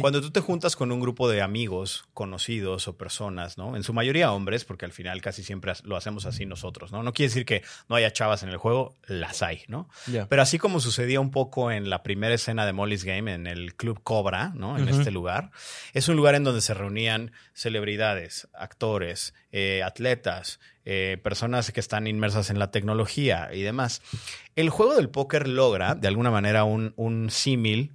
Cuando tú te juntas con un grupo de amigos, conocidos o personas, ¿no? En su mayoría hombres, porque al final casi siempre lo hacemos así nosotros, ¿no? No quiere decir que no haya chavas en el juego, las hay, ¿no? Pero así como sucedía un poco en la primera escena de Molly's Game, en el Club Cobra, ¿no? En este lugar, es un lugar en donde se reunían celebridades, actores, eh, atletas, eh, personas que están inmersas en la tecnología y demás. El juego del póker logra, de alguna manera, un, un símil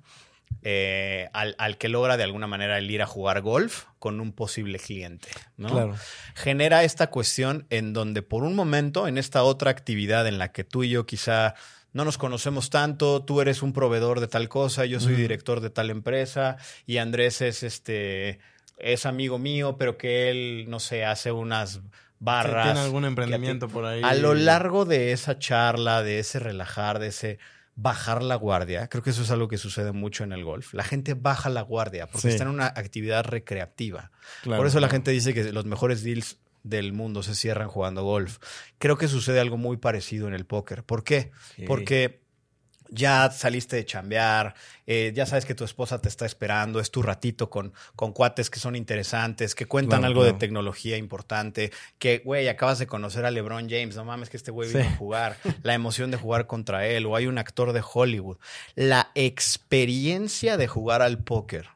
eh, al, al que logra de alguna manera el ir a jugar golf con un posible cliente, ¿no? Claro. genera esta cuestión en donde por un momento, en esta otra actividad en la que tú y yo quizá no nos conocemos tanto, tú eres un proveedor de tal cosa, yo soy director de tal empresa y Andrés es este es amigo mío, pero que él no sé, hace unas barras. ¿Tiene algún emprendimiento por ahí? A lo largo de esa charla, de ese relajar, de ese bajar la guardia, creo que eso es algo que sucede mucho en el golf. La gente baja la guardia porque Sí. está en una actividad recreativa. Claro, Por eso la gente dice que los mejores deals del mundo se cierran jugando golf. Creo que sucede algo muy parecido en el póker. ¿Por qué? Sí. Porque ya saliste de chambear, eh, ya sabes que tu esposa te está esperando, es tu ratito con, con cuates que son interesantes, que cuentan Claro, algo claro. de tecnología importante, que, güey, acabas de conocer a LeBron James, no mames que este güey Sí. vino a jugar, la emoción de jugar contra él, o hay un actor de Hollywood. La experiencia de jugar al póker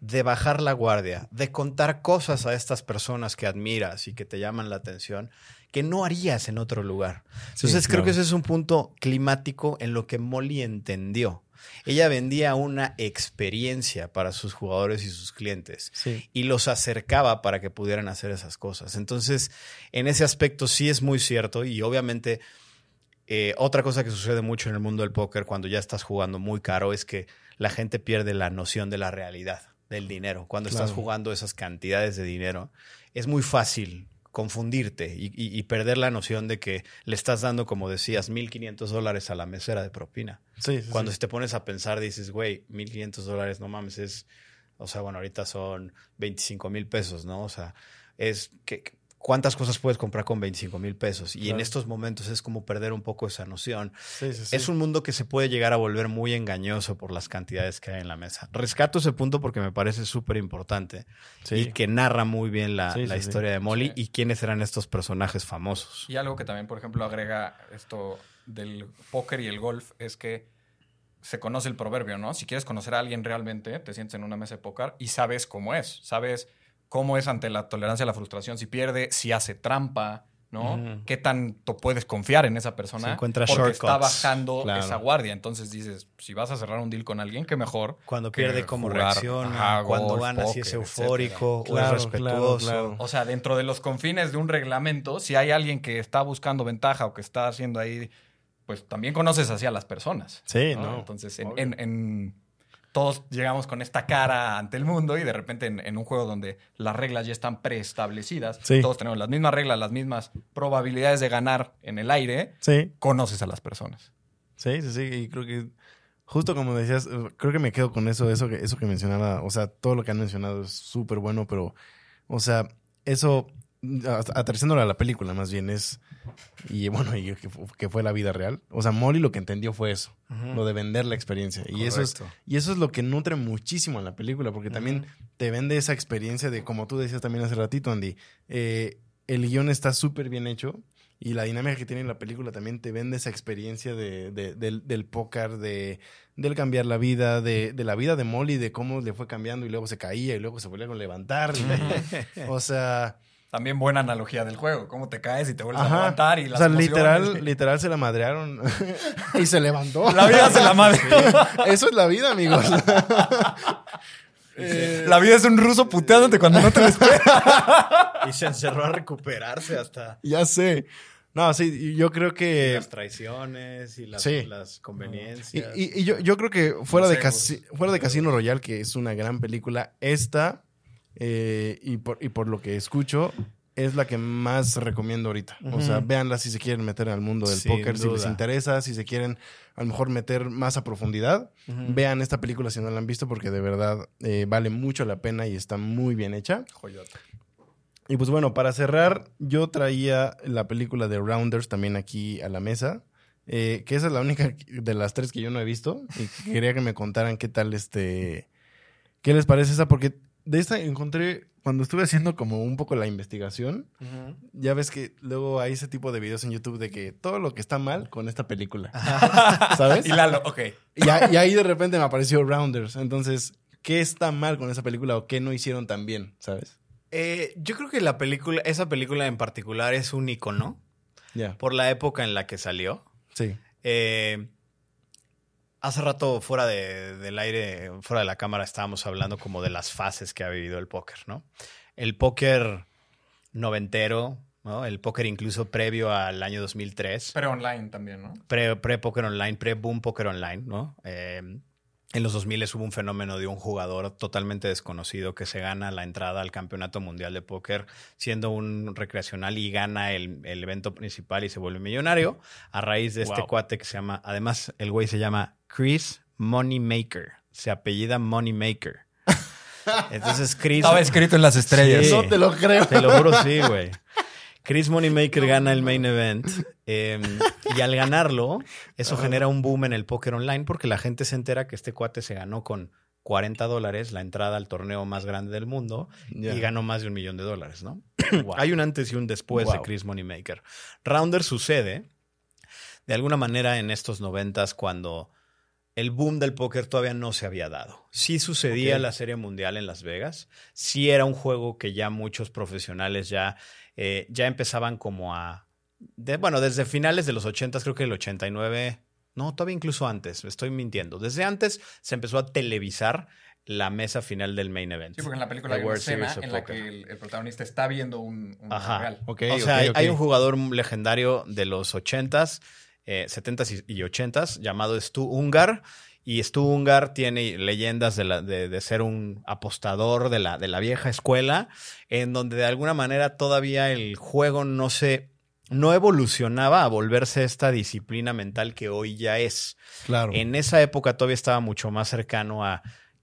de bajar la guardia, de contar cosas a estas personas que admiras y que te llaman la atención, que no harías en otro lugar. Sí, Entonces creo claro. que ese es un punto climático en lo que Molly entendió. Ella vendía una experiencia para sus jugadores y sus clientes Sí. y los acercaba para que pudieran hacer esas cosas. Entonces, en ese aspecto sí es muy cierto y obviamente eh, otra cosa que sucede mucho en el mundo del póker cuando ya estás jugando muy caro es que la gente pierde la noción de la realidad, del dinero. Cuando estás jugando esas cantidades de dinero, es muy fácil confundirte y, y- y perder la noción de que le estás dando, como decías, 1.500 dólares a la mesera de propina. Sí, sí, Cuando sí. te pones a pensar, dices, güey, 1.500 dólares, no mames, es, o sea, bueno, ahorita son 25 mil pesos, ¿no? O sea, es que... ¿Cuántas cosas puedes comprar con 25 mil pesos? Y en estos momentos es como perder un poco esa noción. Sí, sí, sí. Es un mundo que se puede llegar a volver muy engañoso por las cantidades que hay en la mesa. Rescato ese punto porque me parece súper importante Sí. y que narra muy bien la, Sí, la sí, sí. historia de Molly Sí. y quiénes eran estos personajes famosos. Y algo que también, por ejemplo, agrega esto del póker y el golf es que se conoce el proverbio, ¿no? Si quieres conocer a alguien realmente, te sientes en una mesa de póker y sabes cómo es. Sabes cómo es ante la tolerancia a la frustración, si pierde, si hace trampa, ¿no? ¿Qué tanto puedes confiar en esa persona? Si encuentra porque shortcuts. está bajando Claro. esa guardia. Entonces dices, si vas a cerrar un deal con alguien, qué mejor. Cuando pierde, cómo reacciona, ajá, cuando golf, gana, si es eufórico Claro, o es respetuoso. claro. O sea, dentro de los confines de un reglamento, si hay alguien que está buscando ventaja o que está haciendo ahí, pues también conoces así a las personas. Sí, ¿no? no. Entonces, en, en- en- todos llegamos con esta cara ante el mundo y de repente en, en un juego donde las reglas ya están preestablecidas, Sí. todos tenemos las mismas reglas, las mismas probabilidades de ganar en el aire, Sí, conoces a las personas. sí, sí, sí. Y creo que, justo como decías, eh, creo que me quedo con eso, eso que, eso que mencionaba. O sea, todo lo que han mencionado es súper bueno, pero, o sea, eso, a- aterrizándolo a la película más bien, es. Y bueno, y que, fu- que fue la vida real. O sea, Molly lo que entendió fue eso, lo de vender la experiencia. Y eso es. Y eso es lo que nutre muchísimo en la película, porque también te vende esa experiencia de, como tú decías también hace ratito, Andy, eh, el guion está súper bien hecho y la dinámica que tiene la película también te vende esa experiencia de, de- del, del póker, de, del cambiar la vida, de, de la vida de Molly, de cómo le fue cambiando y luego se caía y luego se volvía a levantar. o sea, También buena analogía del juego, cómo te caes y te vuelves a levantar y o las sea, emociones. literal, literal se la madrearon y se levantó. La vida se la madre. Eso es la vida, amigos. La vida es un ruso puteándote cuando no te lo esperas. Y se encerró a recuperarse hasta ya sé. No, sí, yo creo que... las traiciones y las, Sí. conveniencias. y- y yo, yo creo que fuera, de, fuera de Casino Royale, que es una gran película, esta, eh, y, por, y por lo que escucho, es la que más recomiendo ahorita. O sea, véanla si se quieren meter al mundo del Sin póker, si les interesa, si se quieren a lo mejor meter más a profundidad. Vean esta película si no la han visto, porque de verdad eh, vale mucho la pena y está muy bien hecha. Y pues bueno, para cerrar, yo traía la película de Rounders también aquí a la mesa. eh, que esa es la única de las tres que yo no he visto. Y quería que me contaran qué tal este. ¿Qué les parece esa? Porque de esta encontré. Cuando estuve haciendo como un poco la investigación, ya ves que luego hay ese tipo de videos en YouTube de que todo lo que está mal con esta película. ¿Sabes? Y Lalo, ok. Y, a- y ahí de repente me apareció Rounders. Entonces, ¿qué está mal con esa película o qué no hicieron tan bien? ¿Sabes? Eh, yo creo que la película, esa película en particular es un icono Ya. por la época en la que salió. Sí. Eh, hace rato fuera de- del aire, fuera de la cámara, estábamos hablando como de las fases que ha vivido el póker, ¿no? El póker noventero, ¿no? El póker incluso previo al año 2003. Pero online también, ¿no? pre, pre-póker online, pre-boom póker online, ¿no? Eh, en los 2000 hubo un fenómeno de un jugador totalmente desconocido que se gana la entrada al campeonato mundial de póker siendo un recreacional y gana el, el evento principal y se vuelve millonario a raíz de este Wow. cuate que se llama, además el güey se llama Chris Moneymaker, se apellida Moneymaker. Entonces Chris... Estaba escrito en las estrellas. Sí. No te lo creo. Te lo juro, sí, güey. Chris Moneymaker gana el main event eh, y al ganarlo, eso genera un boom en el póker online porque la gente se entera que este cuate se ganó con 40 dólares la entrada al torneo más grande del mundo y ganó más de un millón de dólares, ¿no? Hay un antes y un después de. Chris Moneymaker. Rounder sucede de alguna manera en estos noventas cuando el boom del póker todavía no se había dado. Sí sucedía la Serie Mundial en Las Vegas, sí era un juego que ya muchos profesionales ya, eh, ya empezaban como a... de- bueno, desde finales de los 80, creo que el 89, no, todavía incluso antes, estoy mintiendo. Desde antes se empezó a televisar la mesa final del main event. Sí, porque en la película hay una escena en la Poker. que el, el protagonista está viendo un, un Ajá. real. Ok, o sea, hay- un jugador legendario de los 80s, eh, 70s y y 80s llamado Stu Ungar. Y Stu Ungar tiene leyendas de, la- de- de ser un apostador de la, de la vieja escuela, en donde de alguna manera todavía el juego no se no evolucionaba a volverse esta disciplina mental que hoy ya es. Claro. En esa época todavía estaba mucho más cercano a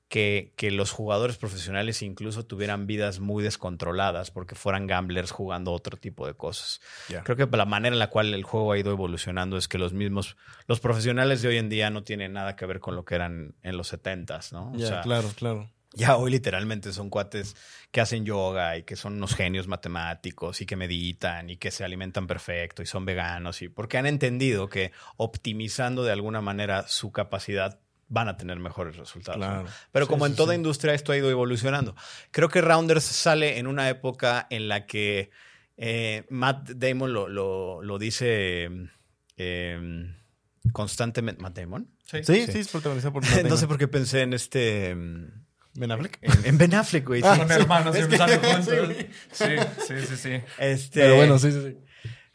que, que los jugadores profesionales incluso tuvieran vidas muy descontroladas porque fueran gamblers jugando otro tipo de cosas. Ya. Creo que la manera en la cual el juego ha ido evolucionando es que los mismos, los profesionales de hoy en día no tienen nada que ver con lo que eran en los 70s, ¿no? Ya, sea, claro, claro. ya hoy literalmente son cuates que hacen yoga y que son unos genios matemáticos y que meditan y que se alimentan perfecto y son veganos y porque han entendido que optimizando de alguna manera su capacidad van a tener mejores resultados. Pero Sí, como sí, en toda sí. industria esto ha ido evolucionando. Creo que Rounders sale en una época en la que eh, Matt Damon lo, lo- lo dice eh, constantemente. ¿Matt Damon? Sí, sí, Sí. es protagonizado por no sé por qué pensé en este... mm, Ben Affleck. en, en Ben Affleck, güey. sí. Son hermanos siempre salen juntos. sí, güey. Sí, sí, sí, sí. Este, Pero bueno, sí, sí, sí.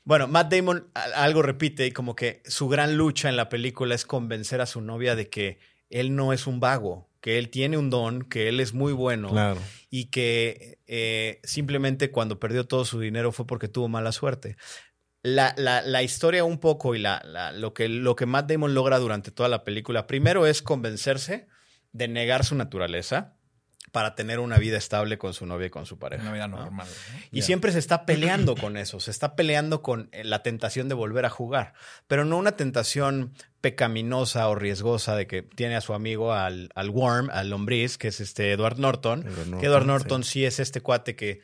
Bueno, Matt Damon algo repite y como que su gran lucha en la película es convencer a su novia de que él no es un vago, que él tiene un don, que él es muy bueno Claro. y que eh, simplemente cuando perdió todo su dinero fue porque tuvo mala suerte. La, la- la historia un poco y la, la- lo, que, lo que Matt Damon logra durante toda la película, primero es convencerse de negar su naturaleza para tener una vida estable con su novia y con su pareja. Una vida ¿no? normal. ¿no? Y siempre se está peleando con eso, se está peleando con eh, la tentación de volver a jugar, pero no una tentación pecaminosa o riesgosa de que tiene a su amigo al, al Worm, al lombriz, que es este Edward Norton, Edward Norton, que Edward Norton sí. es este cuate que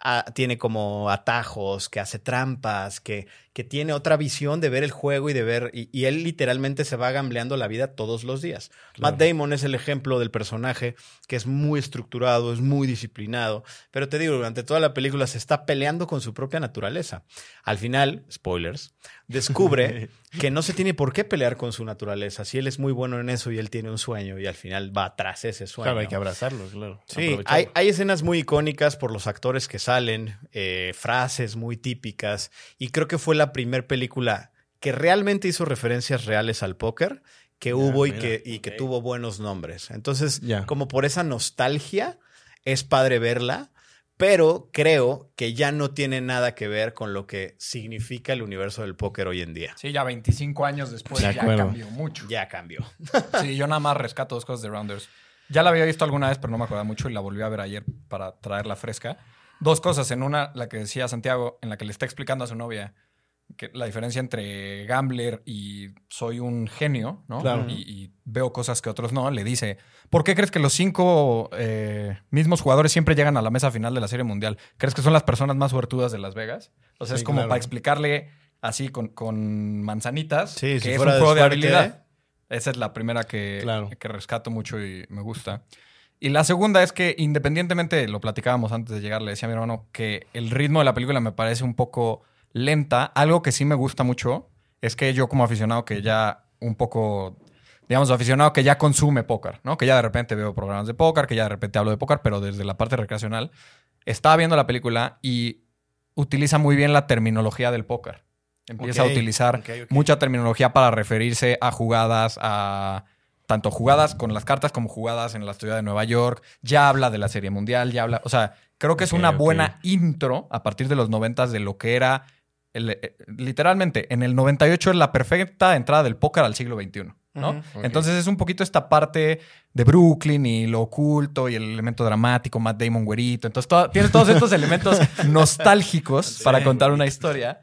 ah, tiene como atajos, que hace trampas, que, que tiene otra visión de ver el juego y de ver, y, y él literalmente se va gambleando la vida todos los días. Matt Damon es el ejemplo del personaje que es muy estructurado, es muy disciplinado, pero te digo, durante toda la película se está peleando con su propia naturaleza. Al final, spoilers, descubre que no se tiene por qué pelear con su naturaleza. Si él es muy bueno en eso y él tiene un sueño y al final va tras ese sueño. Claro, hay que abrazarlo, claro. Sí, hay escenas muy icónicas por los actores que salen, eh, frases muy típicas, y creo que fue la primera película que realmente hizo referencias reales al póker que hubo y mira, que, y que ok. tuvo buenos nombres. Entonces, como por esa nostalgia, es padre verla, pero creo que ya no tiene nada que ver con lo que significa el universo del póker hoy en día. Sí, ya 25 años después De ya acuerdo. cambió mucho. Ya cambió. Sí, yo nada más rescato dos cosas de Rounders. Ya la había visto alguna vez, pero no me acordaba mucho y la volví a ver ayer para traerla fresca. Dos cosas. En una, la que decía Santiago, en la que le está explicando a su novia que la diferencia entre gambler y soy un genio, ¿no? Claro. Y, y veo cosas que otros no. Le dice, ¿por qué crees que los cinco eh, mismos jugadores siempre llegan a la mesa final de la Serie Mundial? ¿Crees que son las personas más suertudas de Las Vegas? O sea, Sí, es como claro. para explicarle así con, con manzanitas Sí, que si es un juego de habilidad. Esa es la primera que, Claro. que rescato mucho y me gusta. Y la segunda es que independientemente, lo platicábamos antes de llegar, le decía a mi hermano que el ritmo de la película me parece un poco lenta. Algo que sí me gusta mucho es que yo como aficionado que ya un poco, digamos, aficionado que ya consume póker, ¿no? Que ya de repente veo programas de póker, que ya de repente hablo de póker, pero desde la parte recreacional, estaba viendo la película y utiliza muy bien la terminología del póker. Empieza a utilizar mucha terminología para referirse a jugadas, a tanto jugadas con las cartas como jugadas en la ciudad de Nueva York. Ya habla de la Serie Mundial, ya habla. O sea, creo que es una buena intro a partir de los noventas de lo que era. El- eh, literalmente, en el 98 es la perfecta entrada del póker al siglo XXI. ¿no? Entonces es un poquito esta parte de Brooklyn y lo oculto y el elemento dramático, Matt Damon güerito. Entonces todo- tiene todos estos elementos nostálgicos para contar una historia.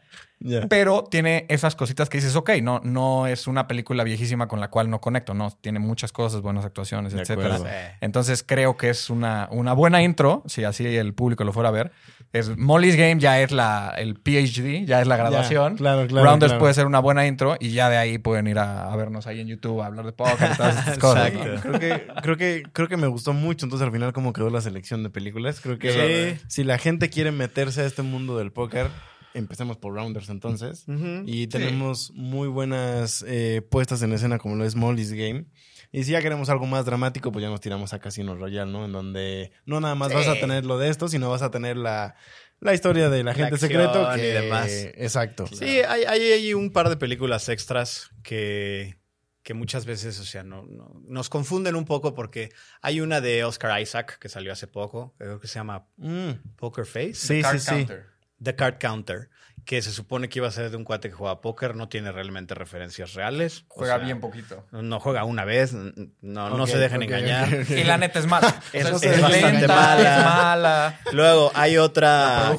Pero tiene esas cositas que dices, ok, no, no es una película viejísima con la cual no conecto, no, tiene muchas cosas, buenas actuaciones. Sí. Entonces creo que es una, una buena intro, si así el público lo fuera a ver. Es Molly's Game ya es la, el PhD, ya es la graduación. claro, claro, Rounders claro. puede ser una buena intro y ya de ahí pueden ir a, a vernos ahí en YouTube, a hablar de póker y todas estas cosas. ¿no? Exacto. Creo que, creo, que, creo que me gustó mucho entonces al final cómo quedó la selección de películas. Creo que Sí. si la gente quiere meterse a este mundo del póker, empecemos por Rounders entonces. Y tenemos muy buenas eh, puestas en escena como lo es Molly's Game. Y si ya queremos algo más dramático, pues ya nos tiramos a Casino Royale, ¿no? En donde no nada más Sí. vas a tener lo de esto, sino vas a tener la, la historia del agente secreto. y Que, demás. Exacto. Sí, hay, hay, hay un par de películas extras que, que muchas veces, o sea, no, no- nos confunden un poco porque hay una de Oscar Isaac que salió hace poco, creo que se llama Mm. Poker Face. Sí, Card sí, sí. counter. The Card Counter, que se supone que iba a ser de un cuate que juega póker, no tiene realmente referencias reales. o Juega sea, bien poquito. No juega una vez, no, no se dejen engañar. ok, ok. Y la neta es mala. Es- O es sea, bastante lenta, mala. Es mala. Luego hay otra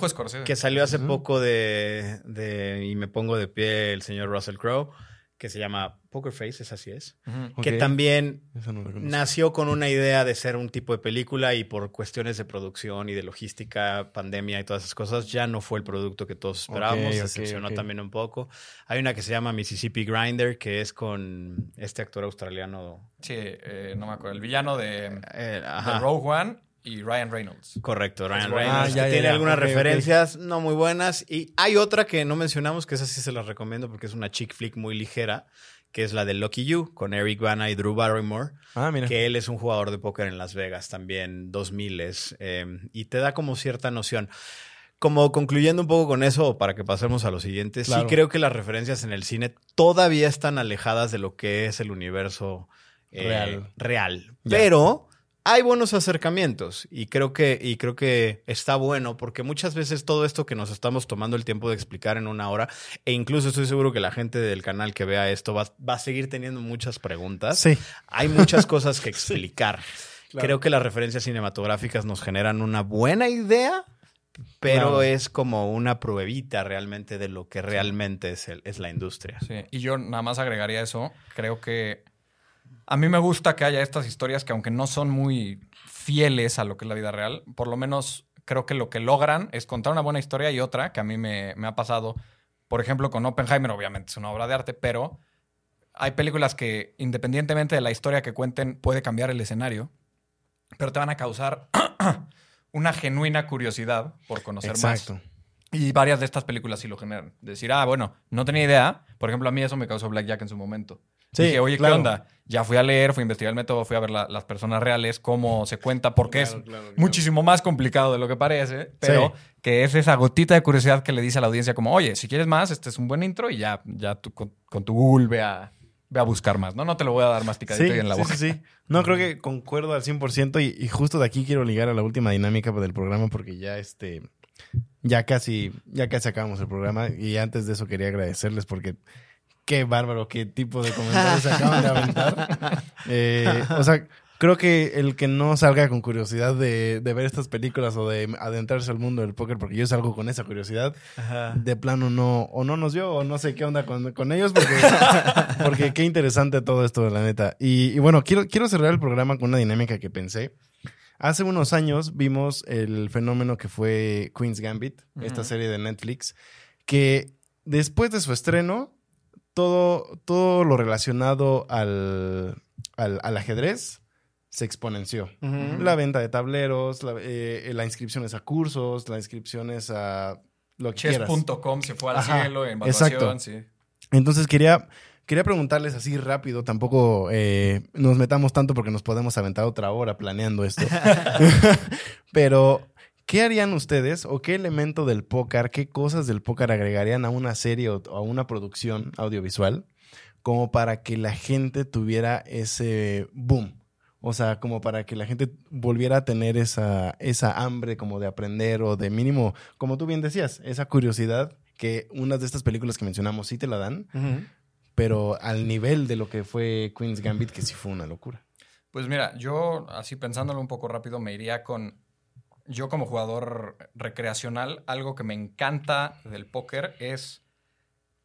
que salió hace poco de, de- y me pongo de pie el señor Russell Crowe, que se llama Poker Face, esa sí es. Ujú. Que Ok. también Eso no nació con una idea de ser un tipo de película y por cuestiones de producción y de logística, pandemia y todas esas cosas, ya no fue el producto que todos esperábamos, Ok, se decepcionó ok. también un poco. Hay una que se llama Mississippi Grinder, que es con este actor australiano. Sí, eh, no me acuerdo. El villano de, eh, de. Rogue One y Ryan Reynolds. Correcto, Ryan bueno. Reynolds, Ah, ya, que ya, tiene ya. algunas referencias no muy buenas. Y hay otra que no mencionamos, que esa sí se las recomiendo porque es una chick flick muy ligera, que es la de Lucky You, con Eric Bana y Drew Barrymore, Ah, mira. que él es un jugador de póker en Las Vegas también, 2000 eh, y te da como cierta noción. Como concluyendo un poco con eso, para que pasemos a lo siguiente, sí creo que las referencias en el cine todavía están alejadas de lo que es el universo eh, Real. real. Pero hay buenos acercamientos y creo que y creo que está bueno porque muchas veces todo esto que nos estamos tomando el tiempo de explicar en una hora e incluso estoy seguro que la gente del canal que vea esto va, va a seguir teniendo muchas preguntas. Sí. Hay muchas cosas que explicar. Claro. Creo que las referencias cinematográficas nos generan una buena idea, pero Claro. es como una pruebita realmente de lo que realmente es, el- es la industria. Sí, y yo nada más agregaría eso. Creo que a mí me gusta que haya estas historias que aunque no son muy fieles a lo que es la vida real, por lo menos creo que lo que logran es contar una buena historia y otra que a mí me, me ha pasado, por ejemplo, con Oppenheimer, obviamente es una obra de arte, pero hay películas que independientemente de la historia que cuenten puede cambiar el escenario, pero te van a causar una genuina curiosidad por conocer más. Exacto. Y varias de estas películas sí lo generan. Decir, ah, bueno, no tenía idea. Por ejemplo, a mí eso me causó Black Jack en su momento. Sí, Dije, oye, claro. ¿qué onda? Ya fui a leer, fui a investigar el método, fui a ver la- las personas reales, cómo se cuenta, porque Claro, es claro, claro. muchísimo más complicado de lo que parece, pero que es esa gotita de curiosidad que le dice a la audiencia como, oye, si quieres más, este es un buen intro y ya, ya tú con, con tu Google ve a, ve a buscar más, ¿no? No te lo voy a dar masticadito Sí, y en la sí, boca. sí, sí. No, creo que concuerdo al 100% y, y justo de aquí quiero ligar a la última dinámica del programa porque ya este ya casi ya casi acabamos el programa y antes de eso quería agradecerles porque qué bárbaro, qué tipo de comentarios se acaban de aventar. Eh, o sea, creo que el que no salga con curiosidad de, de ver estas películas o de adentrarse al mundo del póker, porque yo salgo con esa curiosidad, de plano no, o no nos vio, o no sé qué onda con, con ellos, porque, porque qué interesante todo esto, la neta. Y, y bueno, quiero, quiero cerrar el programa con una dinámica que pensé. Hace unos años vimos el fenómeno que fue Queen's Gambit, esta serie de Netflix, que después de su estreno, todo, todo lo relacionado al, al, al ajedrez se exponenció. La venta de tableros, la, eh, las inscripciones a cursos, las inscripciones a lo que quieras. Chess.com se fue al Ajá, cielo en exacto. evaluación, sí. Entonces quería, quería preguntarles así rápido, tampoco eh, nos metamos tanto porque nos podemos aventar otra hora planeando esto. Pero, ¿qué harían ustedes o qué elemento del póker, qué cosas del póker agregarían a una serie o a una producción audiovisual como para que la gente tuviera ese boom? O sea, como para que la gente volviera a tener esa, esa hambre como de aprender o de mínimo, como tú bien decías, esa curiosidad que unas de estas películas que mencionamos sí te la dan, pero al nivel de lo que fue Queen's Gambit, que sí fue una locura. Pues mira, yo así pensándolo un poco rápido me iría con, yo como jugador recreacional, algo que me encanta del póker es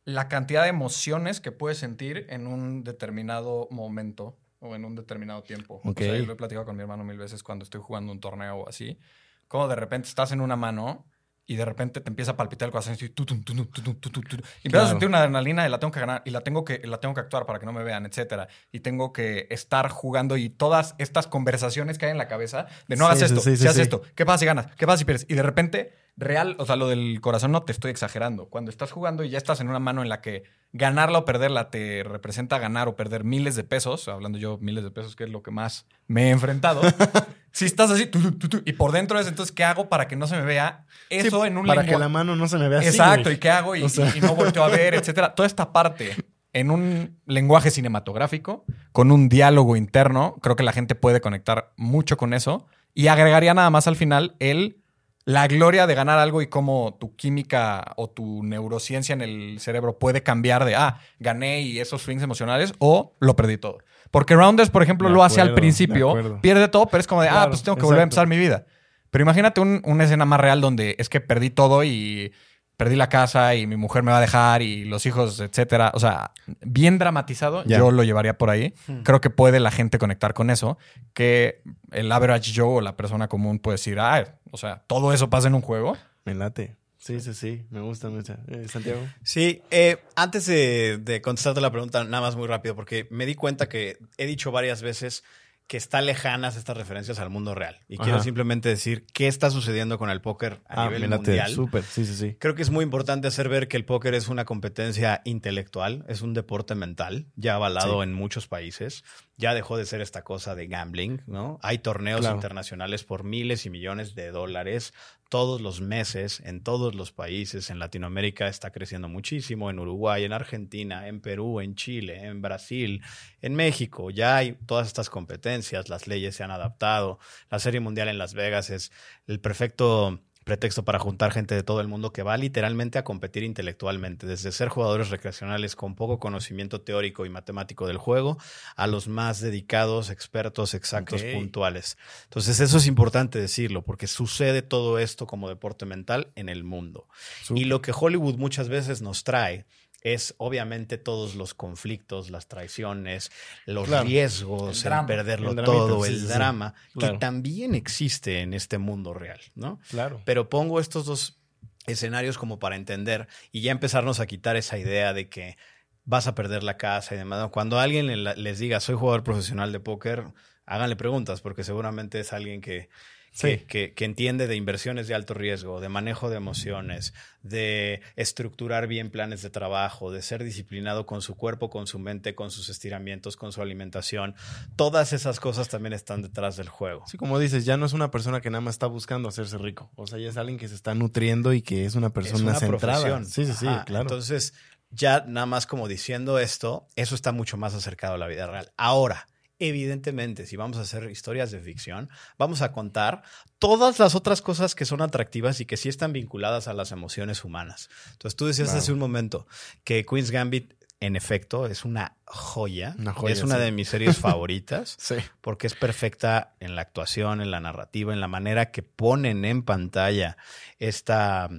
la cantidad de emociones que puedes sentir en un determinado momento o en un determinado tiempo. Ok. O sea, lo he platicado con mi hermano mil veces cuando estoy jugando un torneo o así, como de repente estás en una mano y de repente te empieza a palpitar el corazón y, tu, empiezas a sentir una adrenalina de la tengo que ganar y la tengo que, la tengo que actuar para que no me vean, etcétera. Y tengo que estar jugando y todas estas conversaciones que hay en la cabeza de no sí, esto, si haces esto, ¿qué pasa si ganas? ¿Qué pasa si pierdes? Y de repente, real, o sea, lo del corazón no te estoy exagerando. Cuando estás jugando y ya estás en una mano en la que ganarla o perderla te representa ganar o perder miles de pesos, hablando yo miles de pesos, que es lo que más me he enfrentado. si estás así, tu, tu, tu, tu, y por dentro es entonces, ¿qué hago para que no se me vea eso Sí, en un Para que la mano no se me vea. Exacto. ¿y qué hago? Y, O sea. y- y no volteo a ver, etcétera. Toda esta parte en un lenguaje cinematográfico, con un diálogo interno, creo que la gente puede conectar mucho con eso. Y agregaría nada más al final el la gloria de ganar algo y cómo tu química o tu neurociencia en el cerebro puede cambiar de, ah, gané y esos swings emocionales o lo perdí todo. Porque Rounders, por ejemplo, lo hace al principio, pierde todo, pero es como de, ah, pues tengo que volver a empezar mi vida. Pero imagínate un- una escena más real donde es que perdí todo y perdí la casa y mi mujer me va a dejar y los hijos, etcétera. O sea, bien dramatizado, yo lo llevaría por ahí. Hmm. Creo que puede la gente conectar con eso, que el average Joe o la persona común puede decir, ah, o sea, todo eso pasa en un juego. Me late. Sí, sí, sí. Me gusta mucho. Eh, Santiago. Sí, eh, antes de, de contestarte la pregunta, nada más muy rápido, porque me di cuenta que he dicho varias veces que están lejanas estas referencias al mundo real. Y quiero simplemente decir qué está sucediendo con el póker a Ah, nivel mundial. Súper. Sí, sí, sí. Creo que es muy importante hacer ver que el póker es una competencia intelectual, es un deporte mental, ya avalado Sí. en muchos países, ya dejó de ser esta cosa de gambling, ¿no? Hay torneos Claro. internacionales por miles y millones de dólares todos los meses en todos los países. En Latinoamérica está creciendo muchísimo, en Uruguay, en Argentina, en Perú, en Chile, en Brasil, en México. Ya hay todas estas competencias, las leyes se han adaptado. La Serie Mundial en Las Vegas es el perfecto pretexto para juntar gente de todo el mundo que va literalmente a competir intelectualmente, desde ser jugadores recreacionales con poco conocimiento teórico y matemático del juego a los más dedicados, expertos, exactos, puntuales. Entonces eso es importante decirlo, porque sucede todo esto como deporte mental en el mundo. Y lo que Hollywood muchas veces nos trae es obviamente todos los conflictos, las traiciones, los Claro. riesgos, El el, drama. perderlo El todo, el sí, sí. drama, Claro. que también existe en este mundo real, ¿no? Claro. Pero pongo estos dos escenarios como para entender y ya empezarnos a quitar esa idea de que vas a perder la casa y demás. Cuando alguien le- les diga, soy jugador profesional de póker, háganle preguntas, porque seguramente es alguien que, Sí. que- que entiende de inversiones de alto riesgo, de manejo de emociones, de estructurar bien planes de trabajo, de ser disciplinado con su cuerpo, con su mente, con sus estiramientos, con su alimentación. Todas esas cosas también están detrás del juego. Sí, como dices, ya no es una persona que nada más está buscando hacerse rico. O sea, ya es alguien que se está nutriendo y que es una persona es una centrada. profesión. Sí, sí, sí, Ajá, claro. Entonces, ya nada más como diciendo esto, eso está mucho más acercado a la vida real. Ahora, evidentemente, si vamos a hacer historias de ficción, vamos a contar todas las otras cosas que son atractivas y que sí están vinculadas a las emociones humanas. Entonces, tú decías hace un momento que Queen's Gambit, en efecto, es una joya. Una joya, es una sí. de mis series favoritas sí. porque es perfecta en la actuación, en la narrativa, en la manera que ponen en pantalla esta,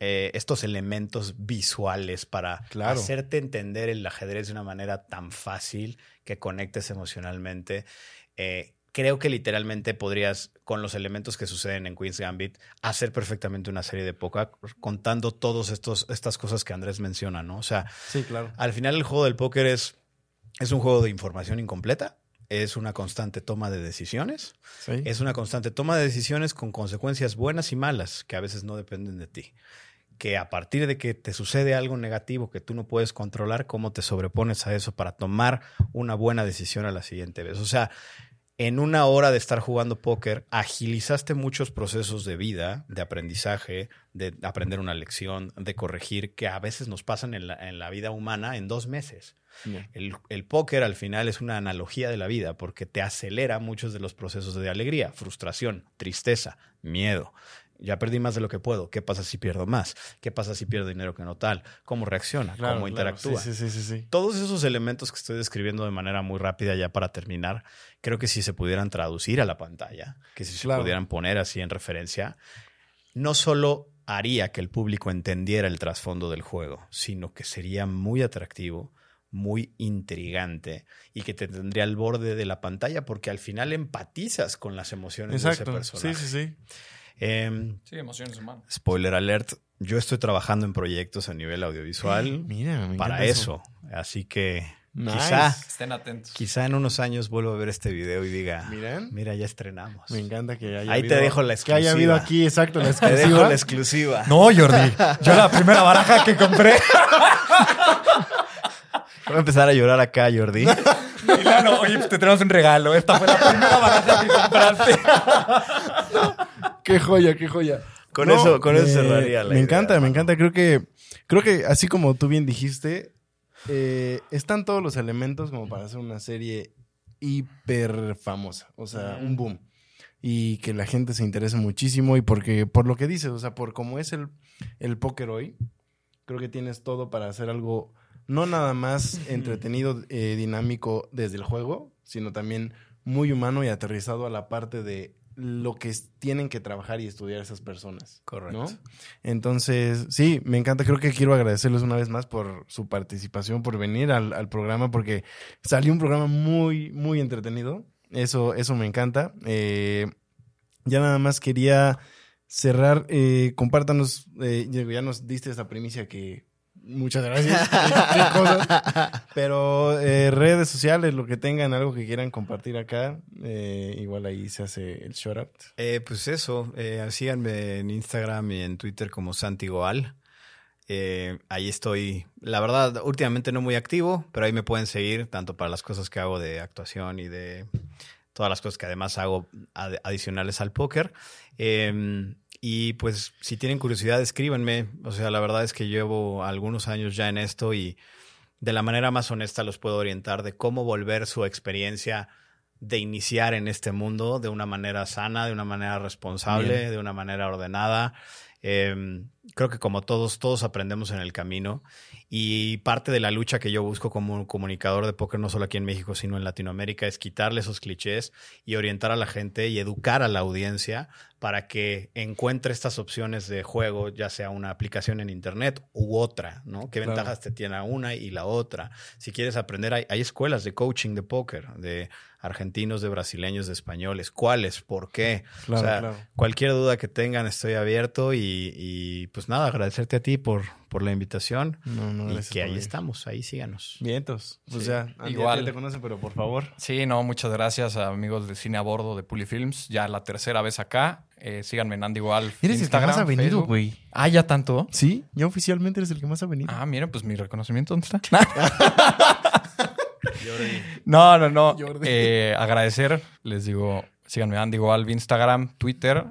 eh, estos elementos visuales para Claro. hacerte entender el ajedrez de una manera tan fácil que conectes emocionalmente. Eh, creo que literalmente podrías, con los elementos que suceden en Queen's Gambit, hacer perfectamente una serie de póker contando todas estas cosas que Andrés menciona, ¿no? O sea, Sí, claro. al final el juego del póker es, es un juego de información incompleta, es una constante toma de decisiones, Sí. es una constante toma de decisiones con consecuencias buenas y malas que a veces no dependen de ti. Que a partir de que te sucede algo negativo que tú no puedes controlar, cómo te sobrepones a eso para tomar una buena decisión a la siguiente vez. O sea, en una hora de estar jugando póker, agilizaste muchos procesos de vida, de aprendizaje, de aprender una lección, de corregir, que a veces nos pasan en la, en la vida humana en dos meses. El, el póker al final es una analogía de la vida porque te acelera muchos de los procesos de alegría, frustración, tristeza, miedo. Ya perdí más de lo que puedo. ¿Qué pasa si pierdo más? ¿Qué pasa si pierdo dinero que no tal? ¿Cómo reacciona? Claro, ¿Cómo interactúa? Sí, sí, sí, sí, sí. Todos esos elementos que estoy describiendo de manera muy rápida ya para terminar, creo que si se pudieran traducir a la pantalla, que si Claro. se pudieran poner así en referencia, no solo haría que el público entendiera el trasfondo del juego, sino que sería muy atractivo, muy intrigante y que te tendría al borde de la pantalla porque al final empatizas con las emociones Exacto. de ese Sí, personaje. sí, sí. Em, Sí, emociones humanas. spoiler alert, yo estoy trabajando en proyectos a nivel audiovisual Mira, me para eso. Así que Nice. quizá, Estén atentos. quizá en unos años vuelva a ver este video y diga, Miren. mira, ya estrenamos. Me encanta que haya Ahí te dejo la Que haya habido exclusiva. aquí, exacto, la Te dejo exclusiva. la exclusiva. No, Jordi. Yo la primera baraja que compré. Voy a empezar a llorar acá, Jordi. Milano, oye, pues te tenemos un regalo. Esta fue la primera baraja que compraste. Qué joya, qué joya. Con eso- con eso cerraría la Me idea, encanta, me encanta. Creo que, creo que así como tú bien dijiste, eh, están todos los elementos como para hacer una serie hiper famosa. O sea, un boom. Y que la gente se interese muchísimo. Y porque, por lo que dices, o sea, por cómo es el, el póker hoy, creo que tienes todo para hacer algo no nada más entretenido, eh, dinámico desde el juego, sino también muy humano y aterrizado a la parte de lo que tienen que trabajar y estudiar esas personas. Correcto. ¿no? Entonces, sí, me encanta. Creo que quiero agradecerles una vez más por su participación, por venir al, al programa, porque salió un programa muy, muy entretenido. Eso, eso me encanta. Eh, ya nada más quería cerrar. Eh, compártanos, eh, ya nos diste esa primicia que muchas gracias. Pero eh, redes sociales, lo que tengan, algo que quieran compartir acá, eh, igual ahí se hace el shout out. Eh, pues eso, eh, síganme en Instagram y en Twitter como Santigoal. Eh, ahí estoy, la verdad, últimamente no muy activo, pero ahí me pueden seguir tanto para las cosas que hago de actuación y de todas las cosas que además hago ad- adicionales al póker. Eh, y pues si tienen curiosidad, escríbanme. O sea, la verdad es que llevo algunos años ya en esto y de la manera más honesta los puedo orientar de cómo volver su experiencia de iniciar en este mundo de una manera sana, de una manera responsable, Bien. de una manera ordenada. Eh, creo que como todos, todos aprendemos en el camino y parte de la lucha que yo busco como un comunicador de póker, no solo aquí en México, sino en Latinoamérica, es quitarle esos clichés y orientar a la gente y educar a la audiencia para que encuentre estas opciones de juego, ya sea una aplicación en Internet u otra, ¿no? ¿Qué Claro. ventajas te tiene una y la otra? Si quieres aprender, hay, hay escuelas de coaching de póker, de argentinos, de brasileños, de españoles. ¿Cuáles? ¿Por qué? Claro, o sea, claro. cualquier duda que tengan, estoy abierto y, y, pues nada, agradecerte a ti por, por la invitación No, no, y que ahí estamos, ahí síganos. Vientos. Pues Sí, ya, igual. ya te conocen, pero por favor. Sí, no, muchas gracias a amigos de Cine a Bordo de Pulifilms. Ya la tercera vez acá. Eh, síganme en Andy Igual. Eres el que más ha venido, güey. Ah, ya tanto. Sí, ya oficialmente eres el que más ha venido. Ah, miren, pues mi reconocimiento, ¿dónde está? No, no, no. Jordi. Eh, agradecer, les digo, síganme Andy Igual, Instagram, Twitter.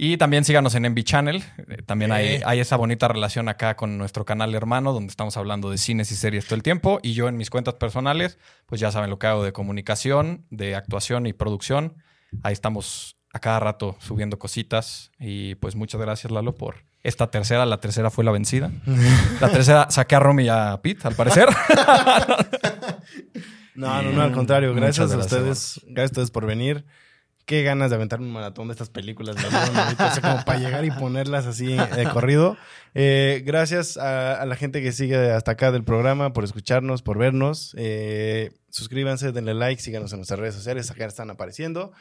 Y también síganos en Envy Channel. Eh, también hay, Eh. hay esa bonita relación acá con nuestro canal hermano, donde estamos hablando de cines y series todo el tiempo. Y yo en mis cuentas personales, pues ya saben lo que hago de comunicación, de actuación y producción. Ahí estamos a cada rato subiendo cositas. Y pues muchas gracias, Lalo, por esta tercera. La tercera fue la vencida. La tercera saqué a Romy y a Pete, al parecer. No, no, no, al contrario. Gracias a ustedes. Gracias a ustedes por venir. Qué ganas de aventar un maratón de estas películas. o sea, como para llegar y ponerlas así de corrido. Eh, gracias a, a la gente que sigue hasta acá del programa por escucharnos, por vernos. Eh, suscríbanse, denle like, síganos en nuestras redes sociales. Acá están apareciendo.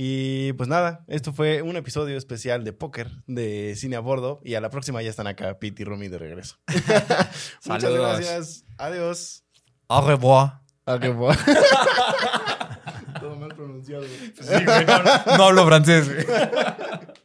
Y pues nada, esto fue un episodio especial de póker de cine a bordo. Y a la próxima ya están acá Pete y Romy de regreso. Muchas gracias. Adiós. Au revoir. Qué bo- Todo mal pronunciado. güey. Sí, güey, no, no hablo francés. güey.